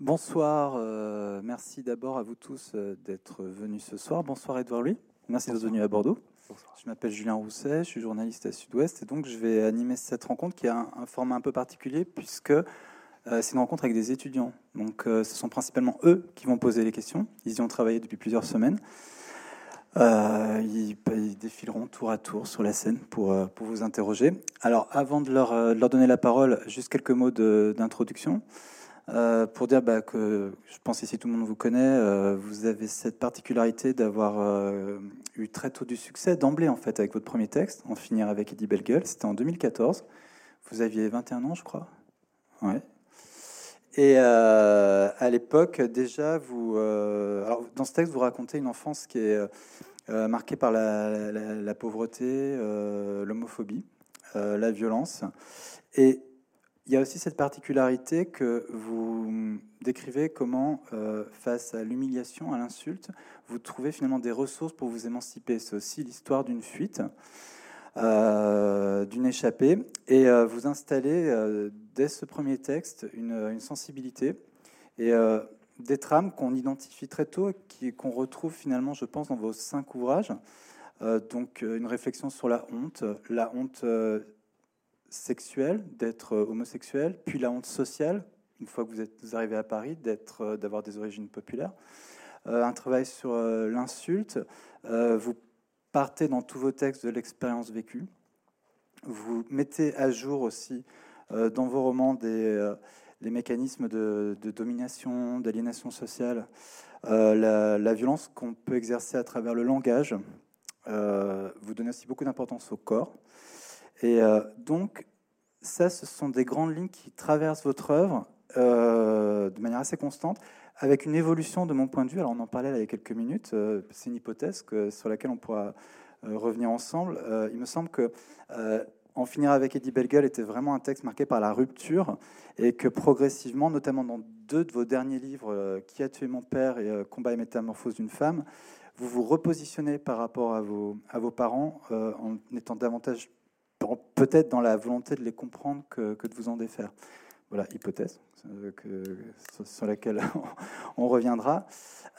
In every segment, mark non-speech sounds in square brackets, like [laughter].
Bonsoir, euh, merci d'abord à vous tous euh, d'être venus ce soir. Bonsoir Edouard Louis, merci d'être venu à Bordeaux. Je m'appelle Julien Rousset, je suis journaliste à Sud-Ouest et donc je vais animer cette rencontre qui a un, format un peu particulier puisque euh, c'est une rencontre avec des étudiants. Donc ce sont principalement eux qui vont poser les questions. Ils y ont travaillé depuis plusieurs semaines. Ils, ils, défileront tour à tour sur la scène pour, pour vous interroger. Alors avant de leur, de leur donner la parole, juste quelques mots d'introduction. Euh, pour dire bah, que je pense ici tout le monde vous connaît, euh, vous avez cette particularité d'avoir euh, eu très tôt du succès d'emblée en fait avec votre premier texte, En finir avec Eddie Bellegueule, c'était en 2014. Vous aviez 21 ans, je crois. Ouais. Et à l'époque, déjà, vous, dans ce texte, vous racontez une enfance qui est marquée par la, la pauvreté, l'homophobie, la violence. Et il y a aussi cette particularité que vous décrivez comment, euh, face à l'humiliation, à l'insulte, vous trouvez finalement des ressources pour vous émanciper. C'est aussi l'histoire d'une fuite, euh, d'une échappée, et euh, vous installez dès ce premier texte une, sensibilité et des trames qu'on identifie très tôt et qu'on retrouve finalement, je pense, dans vos cinq ouvrages. donc une réflexion sur la honte, la honte sexuelle, d'être euh, homosexuel, puis la honte sociale, une fois que vous êtes arrivé à Paris, euh, d'avoir des origines populaires, euh, un travail sur l'insulte. vous partez dans tous vos textes de l'expérience vécue. Vous mettez à jour aussi dans vos romans des, mécanismes de, domination, d'aliénation sociale, la, violence qu'on peut exercer à travers le langage. vous donnez aussi beaucoup d'importance au corps. Et euh, donc, ça, ce sont des grandes lignes qui traversent votre œuvre euh, de manière assez constante, avec une évolution de mon point de vue. Alors, on en parlait il y a quelques minutes. Euh, c'est une hypothèse sur laquelle on pourra revenir ensemble. il me semble que En finir avec Eddie Bellegueule était vraiment un texte marqué par la rupture et que progressivement, notamment dans deux de vos derniers livres, Qui a tué mon père et Combat et métamorphose d'une femme, vous vous repositionnez par rapport à vos parents en étant davantage peut-être dans la volonté de les comprendre que, de vous en défaire. Voilà, hypothèse euh, sur laquelle [laughs] on reviendra.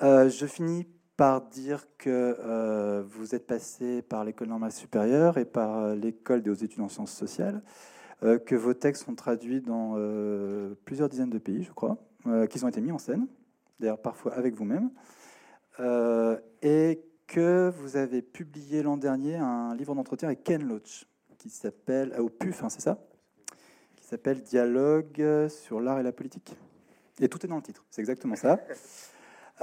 Euh, je finis par dire que euh, vous êtes passé par l'école normale supérieure et par l'école des hautes études en sciences sociales, que vos textes sont traduits dans plusieurs dizaines de pays, je crois, qu'ils ont été mis en scène, d'ailleurs parfois avec vous-même, et que vous avez publié l'an dernier un livre d'entretien avec Ken Loach qui s'appelle, au PUF, hein, c'est ça? Qui s'appelle Dialogue sur l'art et la politique. Et tout est dans le titre, c'est exactement ça. [laughs]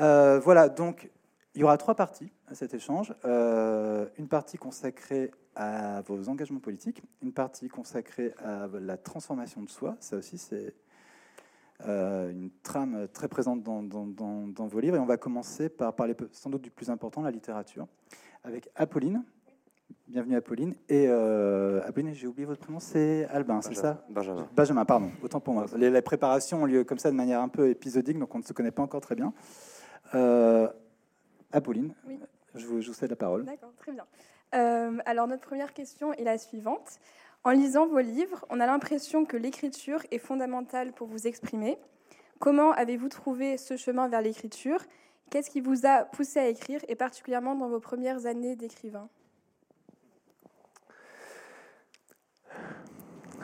Euh, voilà, donc il y aura trois parties à cet échange. Euh, une partie consacrée à vos engagements politiques, une partie consacrée à la transformation de soi, ça aussi c'est euh, une trame très présente dans, dans, vos livres, et on va commencer par parler sans doute du plus important, la littérature, avec Apolline, Bienvenue Apolline. Et euh, Apolline, j'ai oublié votre prénom, c'est Albin, c'est ça Benjamin. Benjamin, pardon, autant pour moi. Les, préparations ont lieu comme ça de manière un peu épisodique, donc on ne se connaît pas encore très bien. Euh, Apolline, je, vous, je, cède la parole. D'accord, très bien. Euh, alors notre première question est la suivante. En lisant vos livres, on a l'impression que l'écriture est fondamentale pour vous exprimer. Comment avez-vous trouvé ce chemin vers l'écriture? Qu'est-ce qui vous a poussé à écrire, et particulièrement dans vos premières années d'écrivain?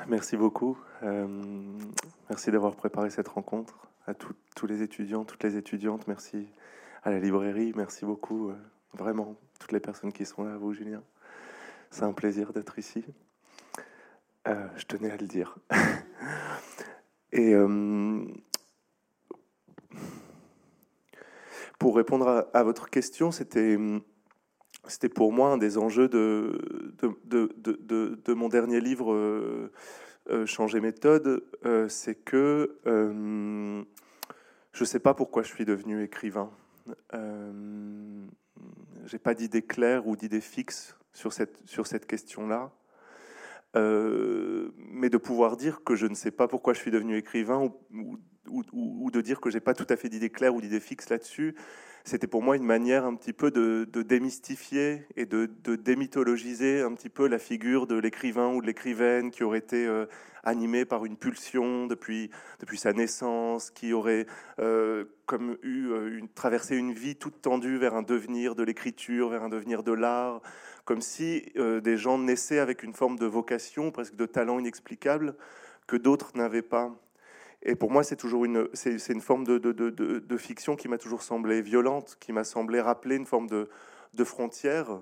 Merci beaucoup. Euh, merci d'avoir préparé cette rencontre. À tous les étudiants, toutes les étudiantes, merci à la librairie, merci beaucoup. Euh, vraiment, toutes les personnes qui sont là, vous, Julien. C'est un plaisir d'être ici. Euh, je tenais à le dire. [laughs] Et pour répondre à votre question, c'était c'était pour moi un des enjeux de, de, mon dernier livre, euh, euh, Changer méthode, euh, c'est que je ne sais pas pourquoi je suis devenu écrivain. J'ai pas d'idée claire ou d'idée fixe sur cette, sur cette question-là. mais de pouvoir dire que je ne sais pas pourquoi je suis devenu écrivain ou, ou, de dire que j'ai pas tout à fait d'idée claire ou d'idée fixe là-dessus. C'était pour moi une manière un petit peu de, démystifier et de, démythologiser un petit peu la figure de l'écrivain ou de l'écrivaine qui aurait été euh, animé par une pulsion depuis, depuis sa naissance, qui aurait euh, comme eu euh, traversé une vie toute tendue vers un devenir de l'écriture, vers un devenir de l'art, comme si des gens naissaient avec une forme de vocation, presque de talent inexplicable, que d'autres n'avaient pas. Et pour moi, c'est toujours une, c'est, une forme de, de, de, de fiction qui m'a toujours semblé violente, qui m'a semblé rappeler une forme de, frontière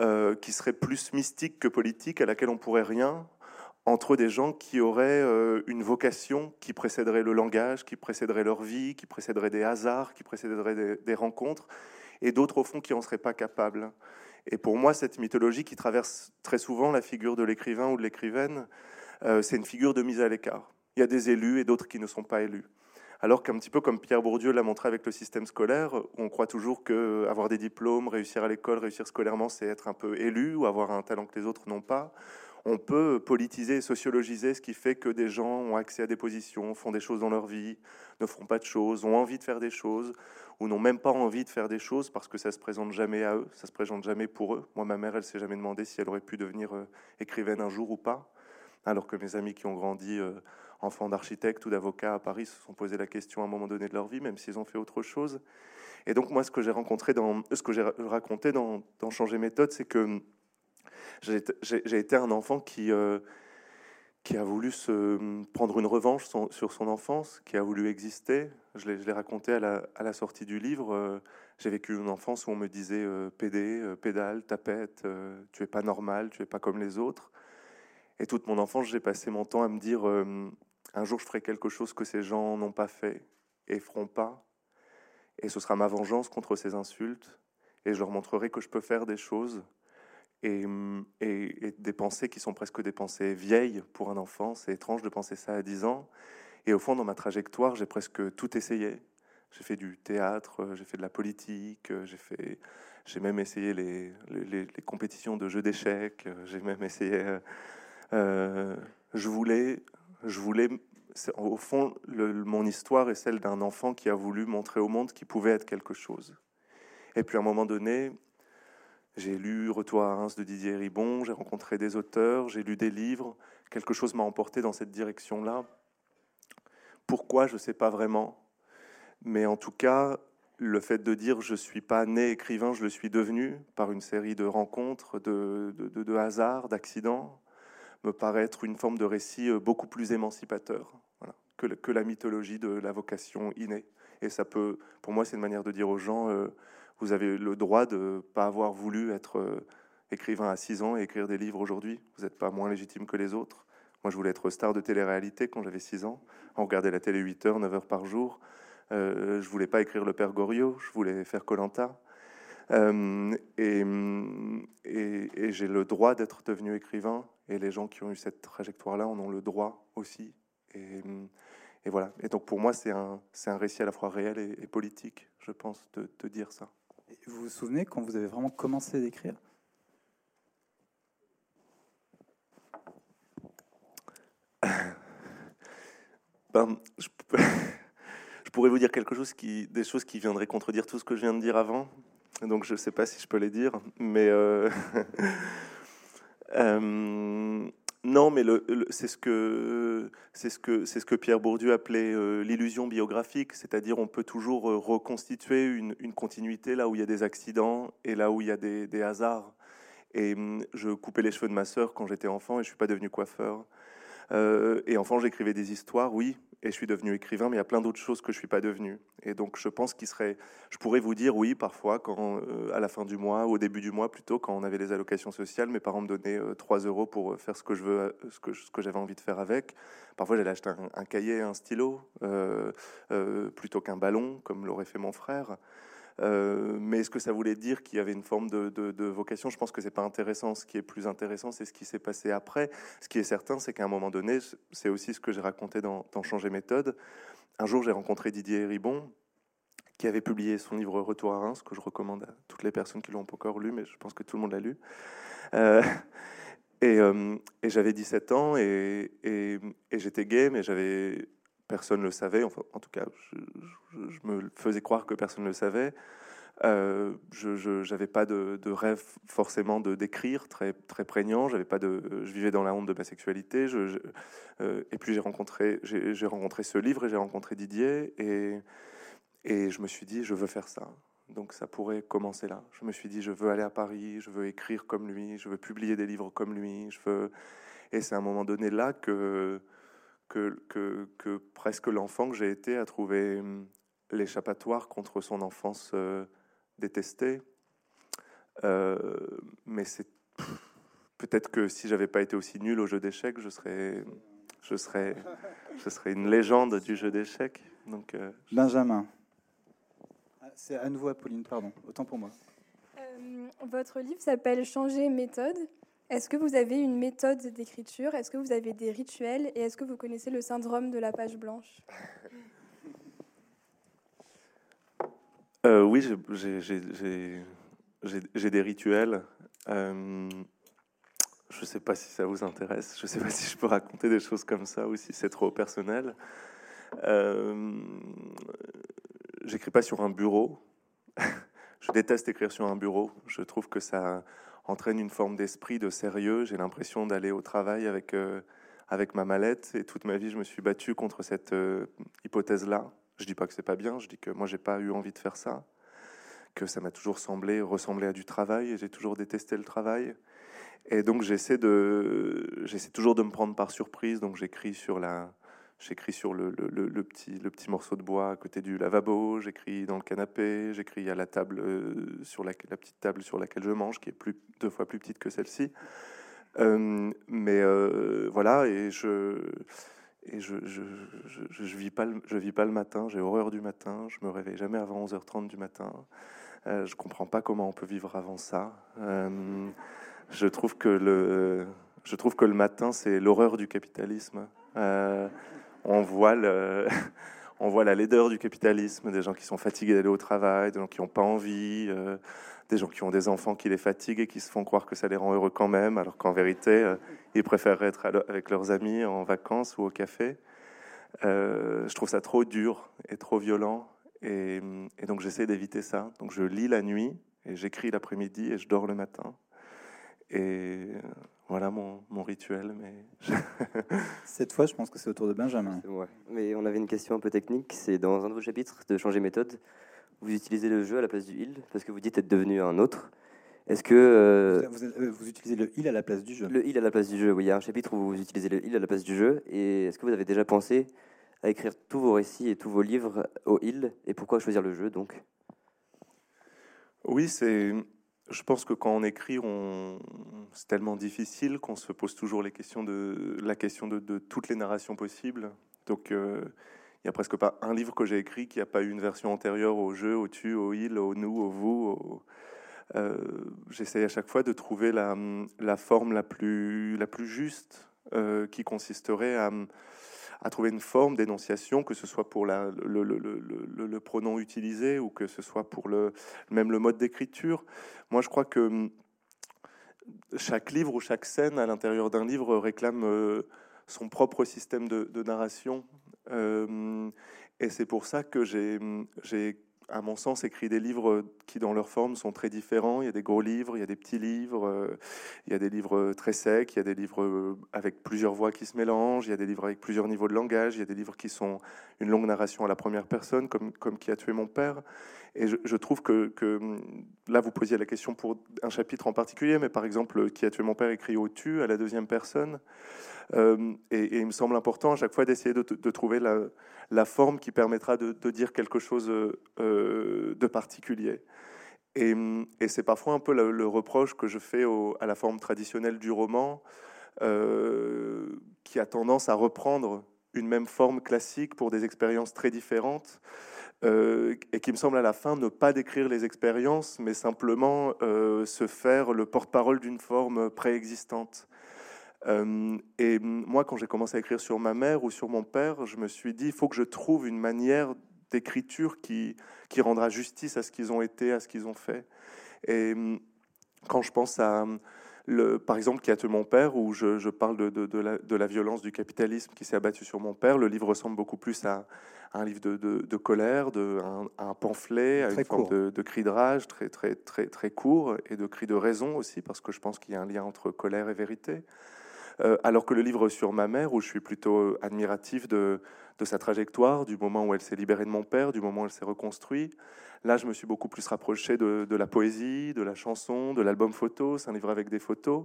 euh, qui serait plus mystique que politique, à laquelle on pourrait rien, entre des gens qui auraient euh, une vocation qui précéderait le langage, qui précéderait leur vie, qui précéderait des hasards, qui précéderait des, des rencontres, et d'autres au fond qui n'en seraient pas capables. Et pour moi, cette mythologie qui traverse très souvent la figure de l'écrivain ou de l'écrivaine, euh, c'est une figure de mise à l'écart. Il y a des élus et d'autres qui ne sont pas élus. Alors qu'un petit peu comme Pierre Bourdieu l'a montré avec le système scolaire, on croit toujours que avoir des diplômes, réussir à l'école, réussir scolairement, c'est être un peu élu ou avoir un talent que les autres n'ont pas. On peut politiser et sociologiser ce qui fait que des gens ont accès à des positions, font des choses dans leur vie, ne feront pas de choses, ont envie de faire des choses ou n'ont même pas envie de faire des choses parce que ça se présente jamais à eux, ça se présente jamais pour eux. Moi, ma mère, elle s'est jamais demandé si elle aurait pu devenir euh, écrivaine un jour ou pas, alors que mes amis qui ont grandi euh, enfants d'architectes ou d'avocats à Paris se sont posé la question à un moment donné de leur vie, même s'ils ont fait autre chose. Et donc moi, ce que j'ai rencontré dans, ce que j'ai raconté dans, Changer méthode, c'est que j'ai été un enfant qui euh, qui a voulu se prendre une revanche sur son enfance, qui a voulu exister. Je l'ai raconté à la, à la, sortie du livre. Euh, j'ai vécu une enfance où on me disait euh, pédé, pédale, tapette, tu es pas normal, tu es pas comme les autres. Et toute mon enfance, j'ai passé mon temps à me dire un jour, je ferai quelque chose que ces gens n'ont pas fait et feront pas. Et ce sera ma vengeance contre ces insultes. Et je leur montrerai que je peux faire des choses. Et, et, des pensées qui sont presque des pensées vieilles pour un enfant. C'est étrange de penser ça à 10 ans. Et au fond, dans ma trajectoire, j'ai presque tout essayé. J'ai fait du théâtre, j'ai fait de la politique, j'ai fait, j'ai même essayé les, compétitions de jeux d'échecs, j'ai même essayé. Euh, euh je voulais je voulais, au fond, mon histoire est celle d'un enfant qui a voulu montrer au monde qu'il pouvait être quelque chose. Et puis à un moment donné, j'ai lu Retour à Reims de Didier Ribon, j'ai rencontré des auteurs, j'ai lu des livres, quelque chose m'a emporté dans cette direction-là. Pourquoi, je ne sais pas vraiment. Mais en tout cas, le fait de dire je ne suis pas né écrivain, je le suis devenu par une série de rencontres, de, hasards, d'accidents, me paraît être une forme de récit euh, beaucoup plus émancipateur que, la mythologie de la vocation innée. Et ça peut, pour moi, c'est une manière de dire aux gens, euh, vous avez le droit de ne pas avoir voulu être euh, écrivain à 6 ans et écrire des livres aujourd'hui. Vous n'êtes pas moins légitime que les autres. Moi, je voulais être star de télé-réalité quand j'avais 6 ans. On regardait la télé 8 heures, 9 heures par jour. Euh, je voulais pas écrire Le Père Goriot, je voulais faire Colanta. Et, j'ai le droit d'être devenu écrivain, et les gens qui ont eu cette trajectoire-là en ont le droit aussi. Et, et voilà. Et donc pour moi, c'est un, un récit à la fois réel et, politique, je pense, de, de, dire ça. vous vous souvenez quand vous avez vraiment commencé d'écrire? [laughs] Ben, je, [laughs] je, pourrais vous dire quelque chose qui, des choses qui viendraient contredire tout ce que je viens de dire avant donc je ne sais pas si je peux les dire, mais euh, [laughs] euh, non, mais c'est ce que c'est ce que c'est ce que Pierre Bourdieu appelait euh, l'illusion biographique, c'est-à-dire on peut toujours reconstituer une, continuité là où il y a des accidents et là où il y a des, des hasards. Et hum, je coupais les cheveux de ma sœur quand j'étais enfant et je suis pas devenu coiffeur. Et enfant, j'écrivais des histoires, oui, et je suis devenu écrivain, mais il y a plein d'autres choses que je suis pas devenu. Et donc, je pense qu'il serait, je pourrais vous dire oui, parfois, quand euh, à la fin du mois, au début du mois plutôt, quand on avait les allocations sociales, mes parents me donnaient 3 euh, euros pour euh, faire ce que je veux, ce que j'avais envie de faire avec. Parfois, j'allais acheter un, un cahier, un stylo, plutôt qu'un ballon, comme l'aurait fait mon frère. Euh, mais est-ce que ça voulait dire qu'il y avait une forme de, vocation? Je pense que c'est pas intéressant. Ce qui est plus intéressant, c'est ce qui s'est passé après. Ce qui est certain, c'est qu'à un moment donné, c'est aussi ce que j'ai raconté dans, Changer méthode. Un jour, j'ai rencontré Didier Ribon, qui avait publié son livre Retour à Reims, que je recommande à toutes les personnes qui l'ont pas encore lu, mais je pense que tout le monde l'a lu. Euh, [laughs] euh, et, j'avais 17 ans et, et j'étais gay, mais j'avais personne ne le savait, enfin, en tout cas, je, me faisais croire que personne ne le savait. Euh, je n'avais pas de, rêve forcément de d'écrire très très prégnant. J'avais pas de, je vivais dans la honte de ma sexualité. Euh, et puis j'ai rencontré j'ai rencontré ce livre et j'ai rencontré Didier et et je me suis dit je veux faire ça. Donc ça pourrait commencer là. Je me suis dit je veux aller à Paris, je veux écrire comme lui, je veux publier des livres comme lui, je veux. Et c'est à un moment donné là que que, que, que presque l'enfant que j'ai été a trouvé hum, l'échappatoire contre son enfance. Euh, détesté. Euh, mais c'est peut-être que si j'avais pas été aussi nul au jeu d'échecs, je serais, je serais, je serais une légende du jeu d'échecs. Donc, euh, Benjamin. Ah, c'est à nouveau Apolline, pardon. Autant pour moi. Euh, votre livre s'appelle Changer méthode. Est-ce que vous avez une méthode d'écriture? Est-ce que vous avez des rituels? Et est-ce que vous connaissez le syndrome de la page blanche? [laughs] Euh, oui, j'ai des rituels. Euh, je ne sais pas si ça vous intéresse. Je ne sais pas si je peux raconter des choses comme ça ou si c'est trop personnel. Euh, J'écris pas sur un bureau. [laughs] je déteste écrire sur un bureau. Je trouve que ça entraîne une forme d'esprit, de sérieux. J'ai l'impression d'aller au travail avec, euh, avec ma mallette. Et toute ma vie, je me suis battu contre cette hypothèse-là. Je dis pas que c'est pas bien, je dis que moi j'ai pas eu envie de faire ça, que ça m'a toujours semblé ressembler à du travail et j'ai toujours détesté le travail. Et donc j'essaie j'essaie toujours de me prendre par surprise. Donc j'écris sur la, j'écris sur le, petit, morceau de bois à côté du lavabo, j'écris dans le canapé, j'écris à la table euh, sur la, petite table sur laquelle je mange, qui est deux fois plus petite que celle-ci. Euh, mais euh, voilà, et je et vis pas le, matin, j'ai horreur du matin, je me réveille jamais avant 11h30 du matin. Je comprends pas comment on peut vivre avant ça. Je trouve que le matin c'est l'horreur du capitalisme. [laughs] on voit la laideur du capitalisme, des gens qui sont fatigués d'aller au travail, des gens qui n'ont pas envie, euh, des gens qui ont des enfants qui les fatiguent et qui se font croire que ça les rend heureux quand même, alors qu'en vérité, euh, ils préfèrent être avec leurs amis en vacances ou au café. Euh, je trouve ça trop dur et trop violent, et, donc j'essaie d'éviter ça. Donc je lis la nuit et j'écris l'après-midi et je dors le matin. Et voilà mon, mon rituel. Mais [laughs] Cette fois, je pense que c'est autour de Benjamin. Mais on avait une question un peu technique. C'est dans un de vos chapitres de changer méthode vous utilisez le jeu à la place du il parce que vous dites être devenu un autre. Est-ce que euh, euh, vous, utilisez le il à la place du jeu Le il à la place du jeu, oui. Il y a un chapitre où vous utilisez le il à la place du jeu. Et est-ce que vous avez déjà pensé à écrire tous vos récits et tous vos livres au il Et pourquoi choisir le jeu donc? Oui, c'est. Je pense que quand on écrit, c'est tellement difficile qu'on se pose toujours la question de, toutes les narrations possibles. Donc euh, il n'y a presque pas un livre que j'ai écrit qui n'a pas eu une version antérieure au jeu, au tu, au il, au nous, au vous. Euh, j'essaie à chaque fois de trouver la, forme la plus, la plus juste euh, qui consisterait à, à, trouver une forme d'énonciation, que ce soit pour le, pronom utilisé ou que ce soit pour le, même le mode d'écriture. Moi, je crois que chaque livre ou chaque scène à l'intérieur d'un livre réclame euh, son propre système de, narration euh, et c'est pour ça que j'ai, à mon sens, écrit des livres qui, dans leur forme, sont très différents. Il y a des gros livres, il y a des petits livres, euh, il y a des livres très secs, il y a des livres avec plusieurs voix qui se mélangent, il y a des livres avec plusieurs niveaux de langage, il y a des livres qui sont une longue narration à la première personne, comme, comme Qui a tué mon père. Et je, trouve que, là, vous posiez la question pour un chapitre en particulier, mais par exemple, Qui a tué mon père écrit au tu à la deuxième personne. Euh, et, il me semble important à chaque fois d'essayer de, trouver la, forme qui permettra de, dire quelque chose euh, de particulier. Et, c'est parfois un peu le, reproche que je fais à la forme traditionnelle du roman, euh, qui a tendance à reprendre une même forme classique pour des expériences très différentes. Et qui me semble à la fin ne pas décrire les expériences, mais simplement se faire le porte-parole d'une forme préexistante. Euh, et moi, quand j'ai commencé à écrire sur ma mère ou sur mon père, je me suis dit, il faut que je trouve une manière d'écriture qui, rendra justice à ce qu'ils ont été, à ce qu'ils ont fait. Et quand je pense à, le, par exemple, qui a tué mon père, où je, parle de, de, la, violence du capitalisme qui s'est abattu sur mon père. Le livre ressemble beaucoup plus à, un livre de, colère, de, un, pamphlet, à une forme de, cri de rage très, très, très, très court et de cri de raison aussi, parce que je pense qu'il y a un lien entre colère et vérité. Euh, alors que le livre sur ma mère, où je suis plutôt euh, admiratif de, de sa trajectoire, du moment où elle s'est libérée de mon père, du moment où elle s'est reconstruite, là je me suis beaucoup plus rapproché de, de la poésie, de la chanson, de l'album photo, c'est un livre avec des photos.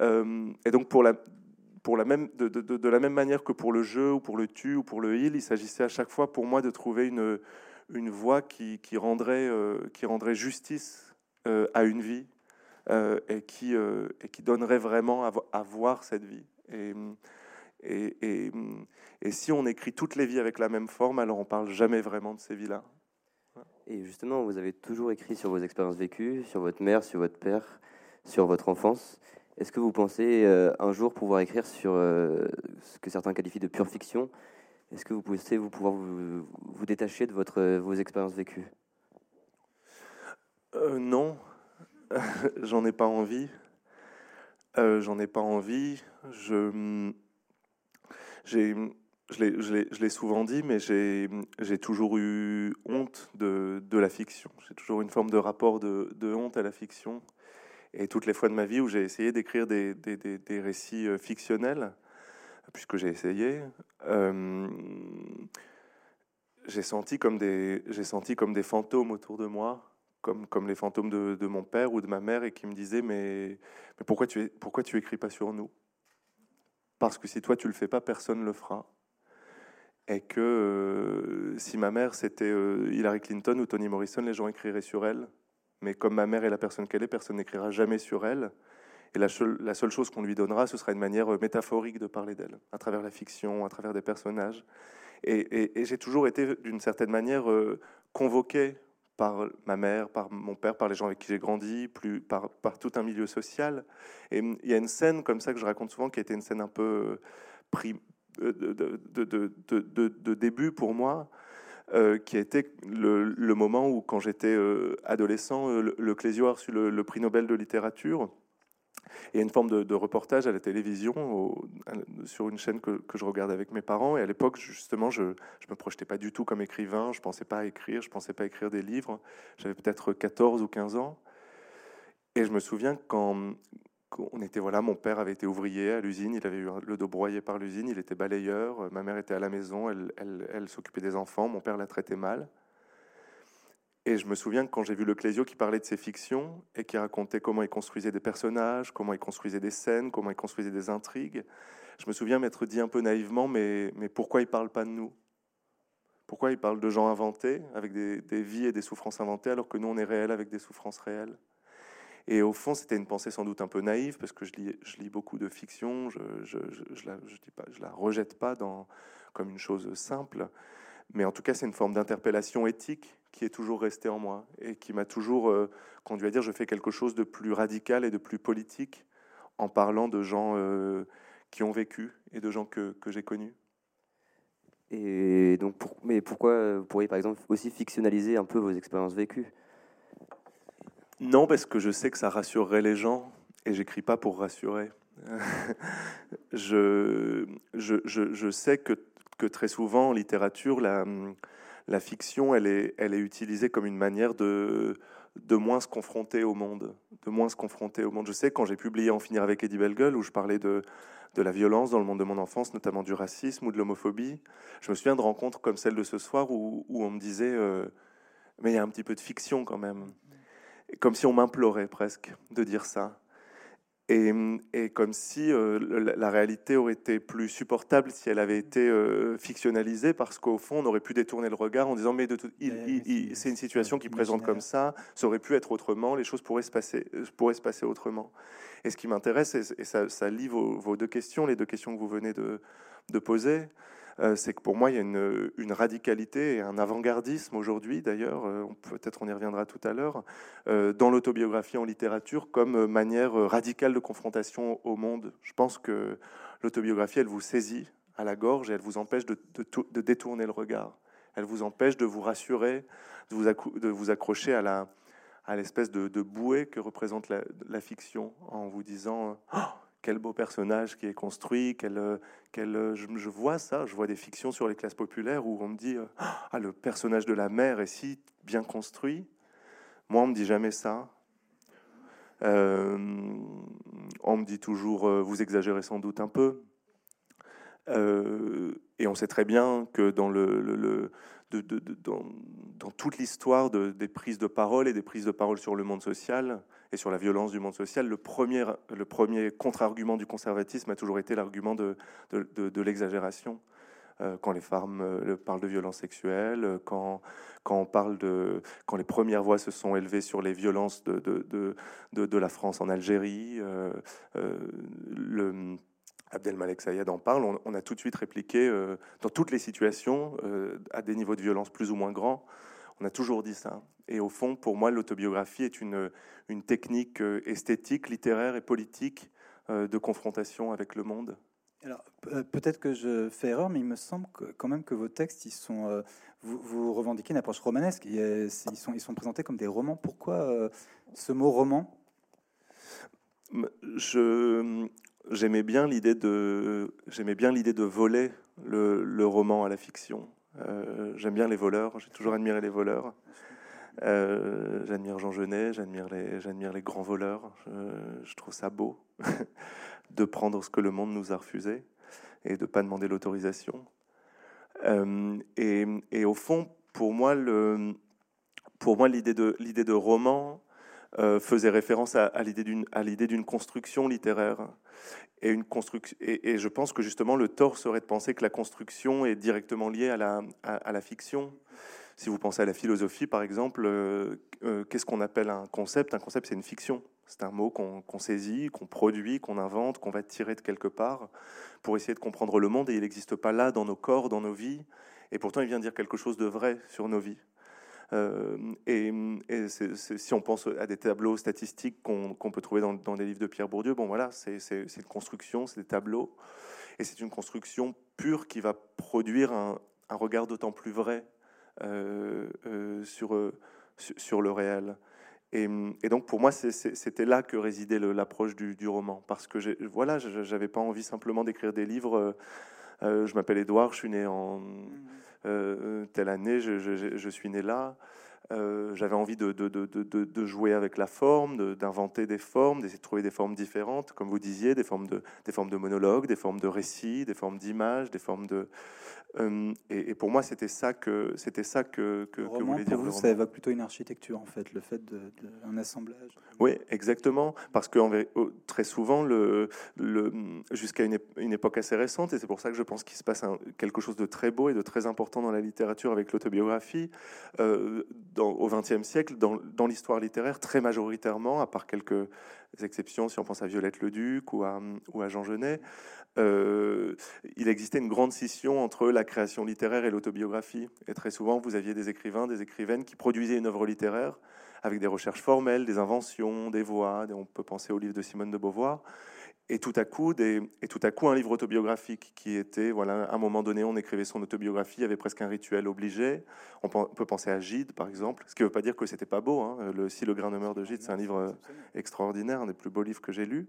Euh, et donc pour la, pour la même, de, la même manière que pour le jeu ou pour le tu ou pour le il, il s'agissait à chaque fois pour moi de trouver une, une voie qui, qui rendrait, qui rendrait justice à une vie, euh, et, qui, euh, et qui donnerait vraiment à, voir cette vie. Et, et, et, si on écrit toutes les vies avec la même forme, alors on parle jamais vraiment de ces vies-là. Et justement, vous avez toujours écrit sur vos expériences vécues, sur votre mère, sur votre père, sur votre enfance. Est-ce que vous pensez euh, un jour pouvoir écrire sur ce que certains qualifient de pure fiction? Est-ce que vous pensez vous pouvoir vous, détacher de votre, vos expériences vécues? Non, [laughs] j'en ai pas envie. Euh, j'en ai pas envie. Je, j'ai, je l'ai souvent dit, mais j'ai toujours eu honte de, la fiction. J'ai toujours une forme de rapport de, honte à la fiction. Et toutes les fois de ma vie où j'ai essayé d'écrire des, des, des, récits euh, fictionnels, puisque j'ai essayé, euh, j'ai senti, comme des, senti comme des fantômes autour de moi comme, comme les fantômes de, mon père ou de ma mère et qui me disaient mais, mais pourquoi tu pourquoi tu écris pas sur nous? Parce que si toi tu le fais pas, personne le fera. Et que euh, si ma mère c'était Hillary Clinton ou Toni Morrison, les gens écriraient sur elle. Mais comme ma mère est la personne qu'elle est, personne n'écrira jamais sur elle. Et la, seule chose qu'on lui donnera, ce sera une manière euh, métaphorique de parler d'elle, à travers la fiction, à travers des personnages. Et, j'ai toujours été, d'une certaine manière, convoqué par ma mère, par mon père, par les gens avec qui j'ai grandi, par, tout un milieu social. Et il y a une scène comme ça que je raconte souvent qui a été une scène un peu euh, euh, de, début pour moi, euh, qui a été le, moment où, quand j'étais adolescent, le, le, Clésio a reçu le, prix Nobel de littérature. A une forme de, reportage à la télévision sur une chaîne que, je regarde avec mes parents. Et à l'époque, justement, je ne me projetais pas du tout comme écrivain. Je ne pensais pas à écrire. Je ne pensais pas écrire des livres. J'avais peut-être 14 ou 15 ans. Et je me souviens quand, on était, voilà, mon père avait été ouvrier à l'usine. Il avait eu le dos broyé par l'usine. Il était balayeur. Ma mère était à la maison. Elle, s'occupait des enfants. Mon père la traitait mal. Et je me souviens que quand j'ai vu le Clésio qui parlait de ses fictions et qui racontait comment il construisait des personnages, comment il construisait des scènes, comment il construisait des intrigues, je me souviens m'être dit un peu naïvement, mais, mais pourquoi il parle pas de nous? Pourquoi il parle de gens inventés, avec des, vies et des souffrances inventées, alors que nous, on est réels avec des souffrances réelles? Et au fond, c'était une pensée sans doute un peu naïve, parce que je lis, beaucoup de fiction, je ne la, je la rejette pas comme une chose simple, mais en tout cas, c'est une forme d'interpellation éthique qui est toujours resté en moi et qui m'a toujours euh, conduit à dire je fais quelque chose de plus radical et de plus politique en parlant de gens euh, qui ont vécu et de gens que, que j'ai connus. Et donc, mais pourquoi vous pourriez par exemple aussi fictionnaliser un peu vos expériences vécues? Non, parce que je sais que ça rassurerait les gens et j'écris pas pour rassurer. [laughs] je, je, je, sais que, que très souvent en littérature, la, la fiction, elle est, elle est utilisée comme une manière de, de moins se confronter au monde, de moins se confronter au monde. Je sais quand j'ai publié En finir avec Eddie Bellegueule, où je parlais de, de la violence dans le monde de mon enfance, notamment du racisme ou de l'homophobie, je me souviens de rencontres comme celle de ce soir où, où on me disait euh, mais il y a un petit peu de fiction quand même, comme si on m'implorait presque de dire ça. Et, comme si euh, la, réalité aurait été plus supportable si elle avait été euh, fictionnalisée, parce qu'au fond, on aurait pu détourner le regard en disant mais, c'est une situation qui présente comme ça, ça aurait pu être autrement, les choses pourraient se passer, euh, pourraient se passer autrement. Et ce qui m'intéresse, et, ça, ça lie vos, deux questions, les deux questions que vous venez de, de poser, c'est que pour moi, il y a une, radicalité et un avant-gardisme aujourd'hui, d'ailleurs, euh, peut-être on y reviendra tout à l'heure, euh, dans l'autobiographie en littérature comme manière radicale de confrontation au monde. Je pense que l'autobiographie, elle vous saisit à la gorge et elle vous empêche de, détourner le regard. Elle vous empêche de vous rassurer, de vous, accrocher à la, l'espèce de, bouée que représente la, fiction en vous disant oh, quel beau personnage qui est construit, quel, quel, je, vois ça, je vois des fictions sur les classes populaires où on me dit ah, le personnage de la mère est si bien construit. Moi, on me dit jamais ça. Euh, on me dit toujours, euh, vous exagérez sans doute un peu. Euh, et on sait très bien que dans, le, dans, toute l'histoire des prises de parole et des prises de parole sur le monde social et sur la violence du monde social, le premier, le premier contre-argument du conservatisme a toujours été l'argument de, l'exagération. Euh, quand les femmes euh, parlent de violences sexuelles, euh, quand, quand on parle de quand les premières voix se sont élevées sur les violences de, de, de, la France en Algérie, le Abdelmalek Sayed en parle, on, a tout de suite répliqué dans toutes les situations, à des niveaux de violence plus ou moins grands. On a toujours dit ça. Et au fond, pour moi, l'autobiographie est une, une technique esthétique, littéraire et politique de confrontation avec le monde. Alors, euh, peut-être que je fais erreur, mais il me semble quand même que vos textes, ils sont, euh, vous, revendiquez une approche romanesque. Ils sont, ils sont présentés comme des romans. Pourquoi euh, ce mot roman? Je j'aimais bien l'idée de j'aimais bien l'idée de voler le, roman à la fiction. J'aime bien les voleurs. J'ai toujours admiré les voleurs. j'admire Jean Genet, j'admire les, grands voleurs. je trouve ça beau. [laughs] de prendre ce que le monde nous a refusé et de ne pas demander l'autorisation. Euh, et, au fond, pour moi, pour moi, l'idée de l'idée de roman euh, faisait référence à, à l'idée d'une construction littéraire et une. Et, je pense que justement, le tort serait de penser que la construction est directement liée à la à, la fiction. Si vous pensez à la philosophie, par exemple, euh, qu'est-ce qu'on appelle un concept? Un concept, c'est une fiction. C'est un mot qu'on saisit, qu'on produit, qu'on invente, qu'on va tirer de quelque part pour essayer de comprendre le monde. Et il n'existe pas là dans nos corps, dans nos vies. Et pourtant, il vient dire quelque chose de vrai sur nos vies. Euh, et, si on pense à des tableaux statistiques qu'on peut trouver dans, dans, les livres de Pierre Bourdieu, bon voilà, c'est une construction, c'est des tableaux, et c'est une construction pure qui va produire un, regard d'autant plus vrai euh, euh, sur, le réel. Et, donc pour moi, c'était là que résidait l'approche du, roman, parce que voilà, j'avais pas envie simplement d'écrire des livres. Je m'appelle Édouard, je suis né en mmh. Euh, telle année, je, suis né là. J'avais envie de, de, de, jouer avec la forme, d'inventer des formes, d'essayer de trouver des formes différentes, comme vous disiez, des formes de, des formes de monologue, des formes de récit, des formes d'image, des formes de, euh, et, pour moi, c'était ça que c'était ça que, que, que voulait dire. Vous, ça évoque plutôt une architecture en fait, le fait d'un assemblage. Oui, exactement, parce que très souvent, le, le jusqu'à une, une, époque assez récente, et c'est pour ça que je pense qu'il se passe quelque chose de très beau et de très important dans la littérature avec l'autobiographie, euh, au XXe siècle, dans, l'histoire littéraire, très majoritairement, à part quelques exceptions, si on pense à Violette le Duc ou à, ou à Jean Genet, euh, il existait une grande scission entre la création littéraire et l'autobiographie. Et très souvent, vous aviez des écrivains, des écrivaines qui produisaient une œuvre littéraire avec des recherches formelles, des inventions, des voix. On peut penser au livre de Simone de Beauvoir. Et tout à coup, un livre autobiographique qui était, voilà, à un moment donné, on écrivait son autobiographie, il y avait presque un rituel obligé. On peut penser à Gide, par exemple, ce qui ne veut pas dire que c'était pas beau. Hein. Le, si le grain de meurt de Gide, c'est un livre extraordinaire, un des plus beaux livres que j'ai lus.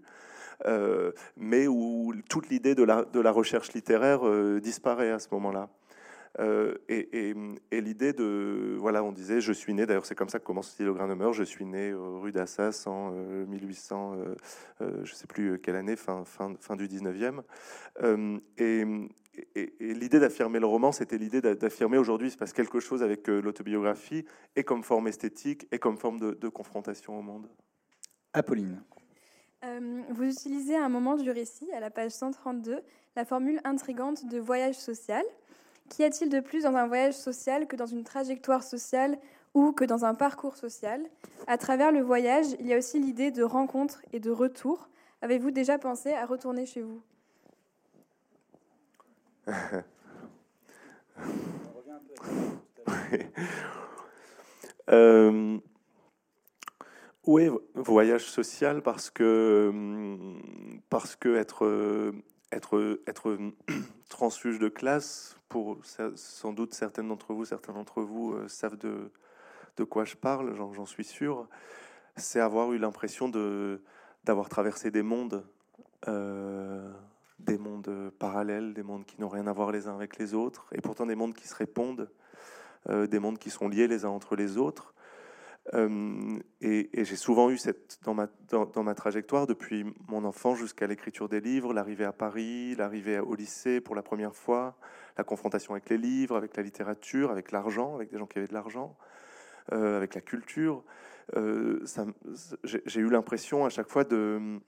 Euh, mais où toute l'idée de la, de la, recherche littéraire euh, disparaît à ce moment-là. Euh, et, et, l'idée de, voilà, on disait, je suis né, d'ailleurs c'est comme ça que commence le Grain de Meurtre, je suis né rue d'Assas en 1800, je ne sais plus quelle année, fin, fin, fin du 19e. et, et, l'idée d'affirmer le roman, c'était l'idée d'affirmer aujourd'hui il se passe quelque chose avec l'autobiographie, et comme forme esthétique, et comme forme de, de confrontation au monde. Apolline. Euh, vous utilisez à un moment du récit, à la page 132, la formule intrigante de voyage social. Qu'y a-t-il de plus dans un voyage social que dans une trajectoire sociale ou que dans un parcours social? À travers le voyage, il y a aussi l'idée de rencontre et de retour. Avez-vous déjà pensé à retourner chez vous? [laughs] Euh, oui, voyage social? Parce que, parce que être, être, être [clears throat] transfuge de classe, pour sans doute certaines d'entre vous, certains d'entre vous euh, savent de, de quoi je parle, j'en suis sûr, c'est avoir eu l'impression d'avoir traversé des mondes, euh, des mondes parallèles, des mondes qui n'ont rien à voir les uns avec les autres, et pourtant des mondes qui se répondent, euh, des mondes qui sont liés les uns entre les autres. Euh, et, j'ai souvent eu cette, dans, ma, dans, ma trajectoire, depuis mon enfant jusqu'à l'écriture des livres, l'arrivée à Paris, l'arrivée au lycée pour la première fois, la confrontation avec les livres, avec la littérature, avec l'argent, avec des gens qui avaient de l'argent, avec la culture. Euh, j'ai eu l'impression à chaque fois de,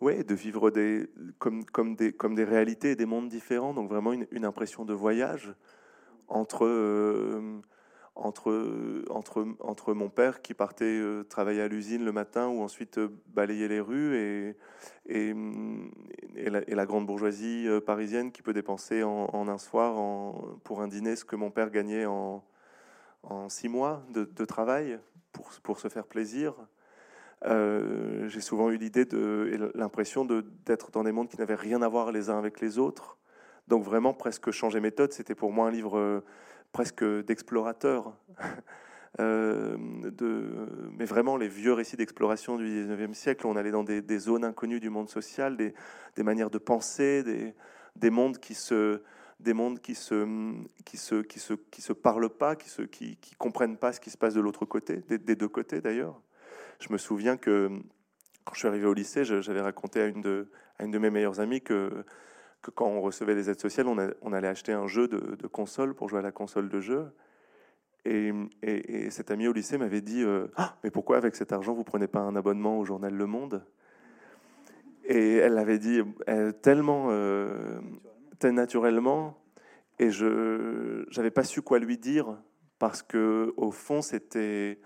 ouais, de vivre des, comme, comme, des, comme des réalités et des mondes différents. Donc vraiment une, impression de voyage entre, euh, entre, entre, entre mon père qui partait euh, travailler à l'usine le matin ou ensuite balayer les rues et, et, et, la, grande bourgeoisie parisienne qui peut dépenser en, un soir en, pour un dîner ce que mon père gagnait en, en six mois de, de travail pour, pour se faire plaisir. Euh, j'ai souvent eu l'idée de l'impression d'être dans des mondes qui n'avaient rien à voir les uns avec les autres. Donc vraiment presque changer méthode, c'était pour moi un livre euh, presque d'explorateur. [laughs] Euh, mais vraiment les vieux récits d'exploration du 19e siècle, on allait dans des, zones inconnues du monde social, des, des manières de penser, des, des mondes qui se, des mondes qui se, qui se, qui se, qui se parlent pas, qui se, qui, qui comprennent pas ce qui se passe de l'autre côté, des, deux côtés d'ailleurs. Je me souviens que quand je suis arrivé au lycée, j'avais raconté à une de, à une de mes meilleures amies que, que quand on recevait des aides sociales, on, allait acheter un jeu de, console pour jouer à la console de jeu. Et, et, cette amie au lycée m'avait dit euh, ah, Mais pourquoi, avec cet argent, vous prenez pas un abonnement au journal Le Monde? Et elle avait dit tellement. Euh, naturellement et je n'avais pas su quoi lui dire parce que au fond c'était